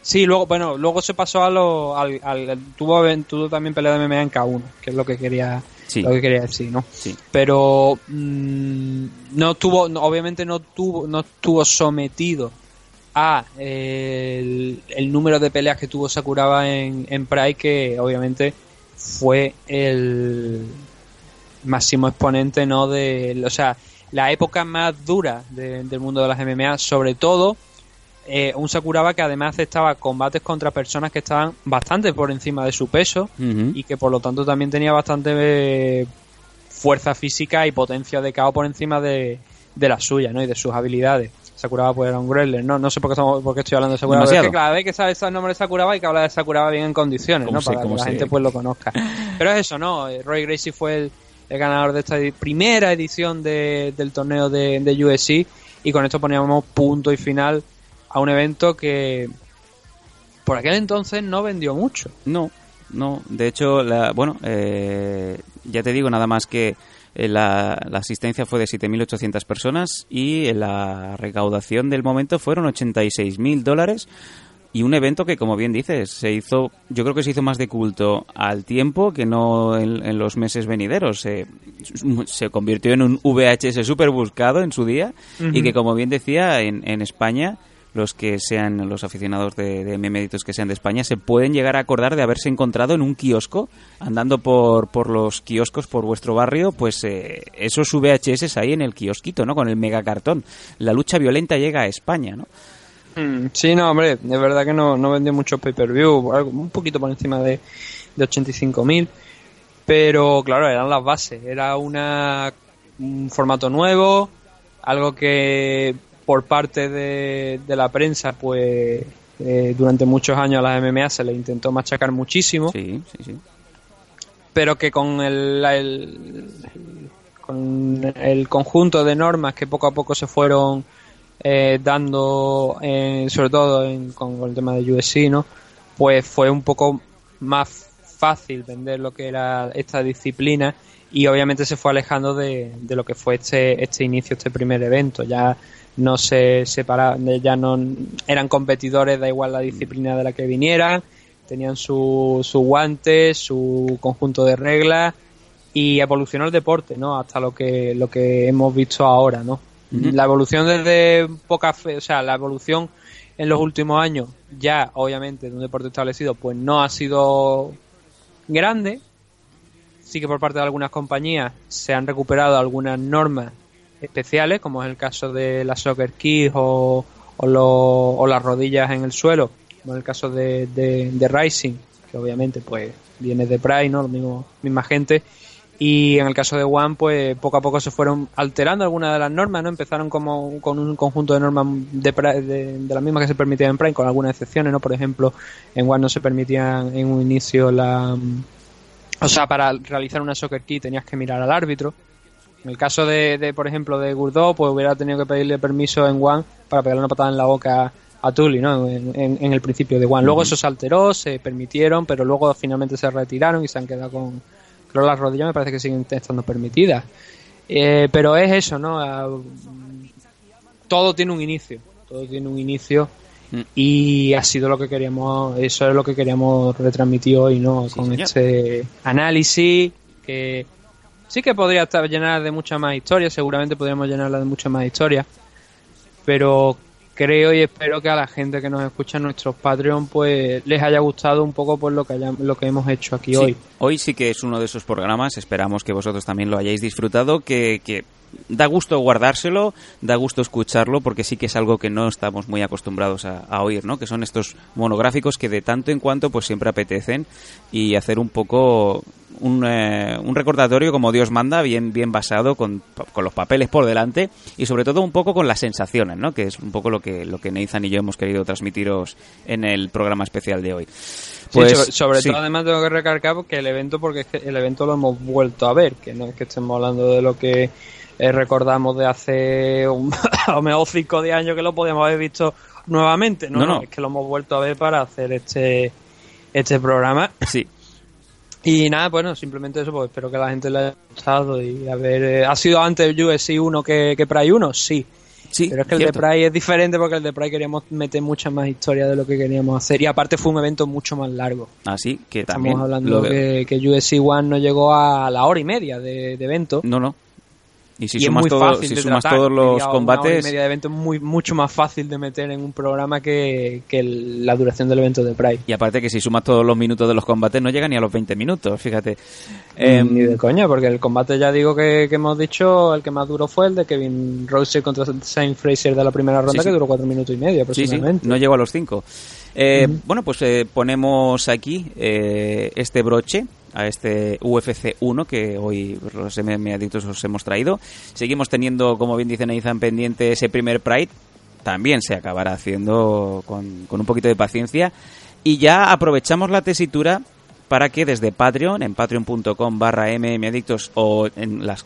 Sí, luego, bueno, luego se pasó a lo, al, al- tuvo, tuvo también pelea de MMA en K1, que es lo que quería, Sí. lo que quería decir, ¿no? Sí. Pero mm, no tuvo, obviamente no tuvo, no estuvo sometido a eh, el, el número de peleas que tuvo Sakuraba en, en Pride, que obviamente fue el máximo exponente, ¿no? De, o sea, la época más dura de- del mundo de las MMA, sobre todo eh, un Sakuraba que además aceptaba combates contra personas que estaban bastante por encima de su peso y que por lo tanto también tenía bastante eh, fuerza física y potencia de KO por encima de, de la suya, ¿no? Y de sus habilidades. Sakuraba pues era un Greller, ¿no? No sé por qué, estamos, por qué estoy hablando de Sakuraba. Es que cada vez que sabes el nombre de Sakuraba hay que hablar de Sakuraba bien en condiciones, ¿Cómo ¿no? Para que la gente pues lo conozca. Pero es eso, ¿no? Eh, Roy Gracie fue el, el ganador de esta primera edición de- del torneo de, de UFC y con esto poníamos punto y final a un evento que por aquel entonces no vendió mucho. No, no. De hecho, la, bueno, eh, ya te digo, nada más que eh, la, la asistencia fue de 7.800 personas y la recaudación del momento fueron 86.000 dólares y un evento que, como bien dices, se hizo, yo creo que se hizo más de culto al tiempo que no en, en los meses venideros. Se, se convirtió en un VHS súper buscado en su día y que, como bien decía, en, en España los que sean los aficionados de, de memeditos que sean de España se pueden llegar a acordar de haberse encontrado en un kiosco andando por, por los kioscos por vuestro barrio pues eh, esos VHS ahí en el kiosquito no con el megacartón. La lucha violenta llega a España no Sí, no, hombre, es verdad que no, no vendió mucho pay-per-view, algo- un poquito por encima de, de 85.000, pero claro, eran las bases, era una, un formato nuevo, algo que por parte de, de la prensa, pues eh, durante muchos años a las MMA se le intentó machacar muchísimo, sí sí sí. Pero que con el, la- el- con el conjunto de normas que poco a poco se fueron eh, dando, eh, sobre todo en- con, el tema de USC, ¿no? Pues fue un poco más fácil vender lo que era esta disciplina y obviamente se fue alejando de, de lo que fue este, este inicio, este primer evento. Ya no se separaban, ya no eran competidores, da igual la disciplina de la que vinieran, tenían su, su guantes, su conjunto de reglas y evolucionó el deporte, ¿no? Hasta lo que, lo que hemos visto ahora, ¿no? La evolución desde poca fe, o sea, la evolución en los últimos años, ya obviamente de un deporte establecido, pues no ha sido grande. Sí que por parte de algunas compañías se han recuperado algunas normas especiales, como es el caso de la Soccer Keys o, o, o las rodillas en el suelo, como en el caso de, de, de Rising, que obviamente pues viene de Pride, ¿no? Lo mismo, misma gente. Y en el caso de One, pues poco a poco se fueron alterando algunas de las normas, ¿no? Empezaron como con un conjunto de normas de, Pride- de, de las mismas que se permitían en Prime, con algunas excepciones, ¿no? Por ejemplo, en One no se permitían en un inicio la... O sea, para realizar una soccer key tenías que mirar al árbitro. En el caso de, de, por ejemplo, de Gurdó, pues hubiera tenido que pedirle permiso en One para pegarle una patada en la boca a Tully, ¿no? En, en- en el principio de One. Luego eso se alteró, se permitieron, pero luego finalmente se retiraron y se han quedado con... Creo las rodillas me parece que siguen estando permitidas. Eh, pero es eso, ¿no? Ah, todo tiene un inicio. Todo tiene un inicio. Mm. Y ha sido lo que queríamos, eso es lo que queríamos retransmitir hoy, ¿no? Sí, Con señor. este análisis que sí que podría estar llenar de mucha más historia, seguramente podríamos llenarla de mucha más historia, pero creo y espero que a la gente que nos escucha en nuestros Patreon pues les haya gustado un poco por lo que haya- lo que hemos hecho aquí Sí, hoy. hoy sí que es uno de esos programas, esperamos que vosotros también lo hayáis disfrutado, que, que da gusto guardárselo, da gusto escucharlo, porque sí que es algo que no estamos muy acostumbrados a, a oír, ¿no? Que son estos monográficos que de tanto en cuanto pues siempre apetecen y hacer un poco un, eh, un recordatorio como Dios manda, bien, bien basado, con, con los papeles por delante y sobre todo un poco con las sensaciones, ¿no? Que es un poco lo que, lo que Nathan y yo hemos querido transmitiros en el programa especial de hoy. Sí, Pues, sobre, sobre sí. todo además tengo que recalcar que el evento, porque es que el evento lo hemos vuelto a ver, que no es que estemos hablando de lo que eh, recordamos de hace un, a lo mejor cinco o diez años que lo podíamos haber visto nuevamente, no, No, no, no. es que lo hemos vuelto a ver para hacer este este programa Sí, y nada, bueno, simplemente eso, pues espero que la gente le haya gustado y a ver, eh, ¿ha sido antes el USC 1 que, que Pride 1? Sí, sí. pero es que el de Pride es diferente porque el de Pride queríamos meter mucha más historia de lo que queríamos hacer y aparte fue un evento mucho más largo. Así que Estamos también hablando lo de- que, que USC One no llegó a la hora y media de, de evento. No, no. Y si y sumas, todo- si sumas tratar. todos los Media- combates, media de evento es muy, mucho más fácil de meter en un programa que, que el- la duración del evento de Pride. y aparte que si sumas todos los minutos de los combates, no llega ni a los 20 minutos, fíjate. Em, Ni de coña, porque el combate ya digo que, que hemos dicho, el que más duro fue el de Kevin Rose contra Saint Fraser de la primera ronda, Sí, sí. que duró cuatro minutos y medio sí, sí, aproximadamente. no llegó a los 5. Bueno, pues eh, ponemos aquí eh, este broche a este UFC 1 que hoy los MM Adictos os hemos traído. Seguimos teniendo, como bien dice Nathan, pendiente ese primer Pride. También se acabará haciendo con, con un poquito de paciencia. Y ya aprovechamos la tesitura para que desde Patreon, en patreon.com barra mmadictos o en las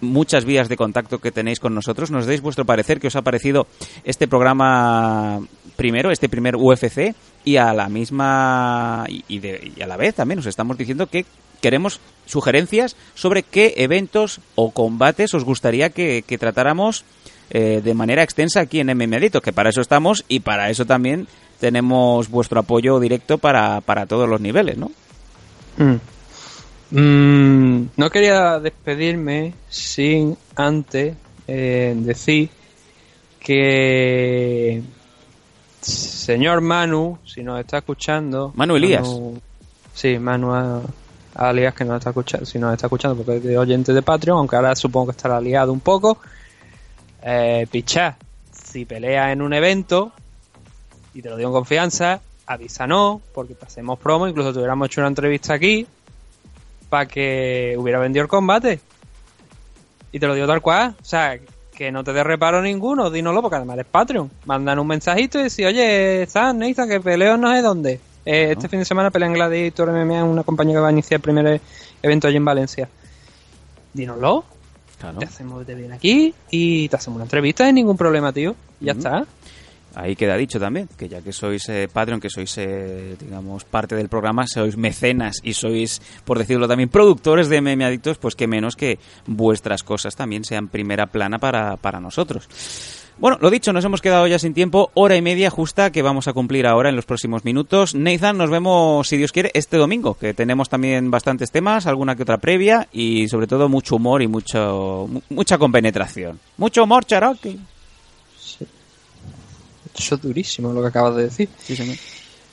muchas vías de contacto que tenéis con nosotros, nos deis vuestro parecer, que os ha parecido este programa primero, este primer UFC, y a la misma y, de- y a la vez también os estamos diciendo que queremos sugerencias sobre qué eventos o combates os gustaría que, tratáramos eh, de manera extensa aquí en MMAdictos, que para eso estamos y para eso también tenemos vuestro apoyo directo para, para todos los niveles, ¿no? Mm. Mm, no quería despedirme sin antes eh, decir que señor Manu, si nos está escuchando, Manu Elías. Manu- sí, Manu a- alias que nos está escuchando, si nos está escuchando porque es de oyente de Patreon, aunque ahora supongo que estará liado un poco. Eh, pichá, si pelea en un evento y te lo digo en confianza, avísanos, porque pasemos promo, incluso te hubiéramos hecho una entrevista aquí para que hubiera vendido el combate. Y te lo digo tal cual, o sea, que no te dé reparo ninguno, dínoslo, porque además eres Patreon. Mandan un mensajito y decir, oye, Zan, Nathan, que peleo no sé dónde. Eh, Este fin de semana pelea en Gladiator MMA, una compañía que va a iniciar el primer evento allí en Valencia. Dínoslo, Claro. te hacemos de bien aquí y te hacemos una entrevista, sin ningún problema, tío. Y ya está. Ahí queda dicho también, que ya que sois eh, Patreon, que sois, eh, digamos, parte del programa, sois mecenas y sois, por decirlo también, productores de Adictos, pues que menos que vuestras cosas también sean primera plana para, para nosotros. Bueno, lo dicho, nos hemos quedado ya sin tiempo, hora y media justa que vamos a cumplir ahora en los próximos minutos. Nathan, nos vemos, si Dios quiere, este domingo, que tenemos también bastantes temas, alguna que otra previa y sobre todo mucho humor y mucho mucha compenetración. Mucho humor, Cherokee. Eso es durísimo lo que acabas de decir. Sí, señor.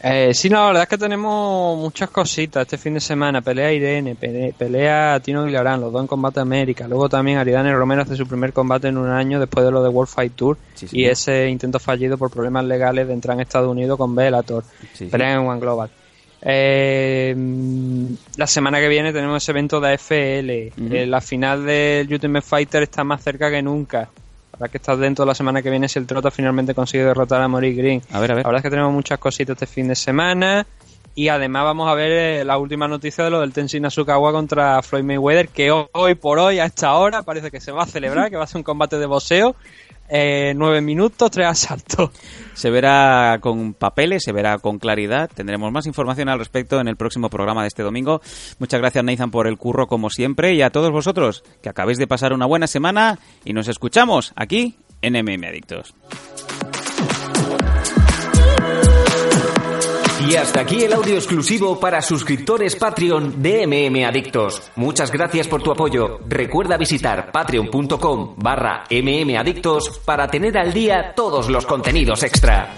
Eh, sí, no, la verdad es que tenemos muchas cositas este fin de semana. Pelea Irene, pele- pelea Tino Guilarán, los dos en Combate América. Luego también Aridane Romero hace su primer combate en un año después de lo de World Fight Tour Sí, y ese intento fallido por problemas legales de entrar en Estados Unidos con Bellator. Sí. Pelea en One Global. Eh, la semana que viene tenemos ese evento de AFL. Eh, la final del Ultimate Fighter está más cerca que nunca. Habrá que estar dentro la semana que viene si el Trota finalmente consigue derrotar a Maurice Green. A ver, a ver. La verdad es que tenemos muchas cositas este fin de semana. Y además vamos a ver eh, la última noticia de lo del Tenshin Asukawa contra Floyd Mayweather, que ho- hoy por hoy, a esta hora, parece que se va a celebrar, que va a ser un combate de boxeo. Eh, nueve minutos, tres asaltos. Se verá con papeles, se verá con claridad. Tendremos más información al respecto en el próximo programa de este domingo. Muchas gracias, Nathan, por el curro, como siempre. Y a todos vosotros, que acabéis de pasar una buena semana. Y nos escuchamos aquí en MM Adictos. Y hasta aquí el audio exclusivo para suscriptores Patreon de MM Adictos. Muchas gracias por tu apoyo. Recuerda visitar patreon.com barra mmadictos para tener al día todos los contenidos extra.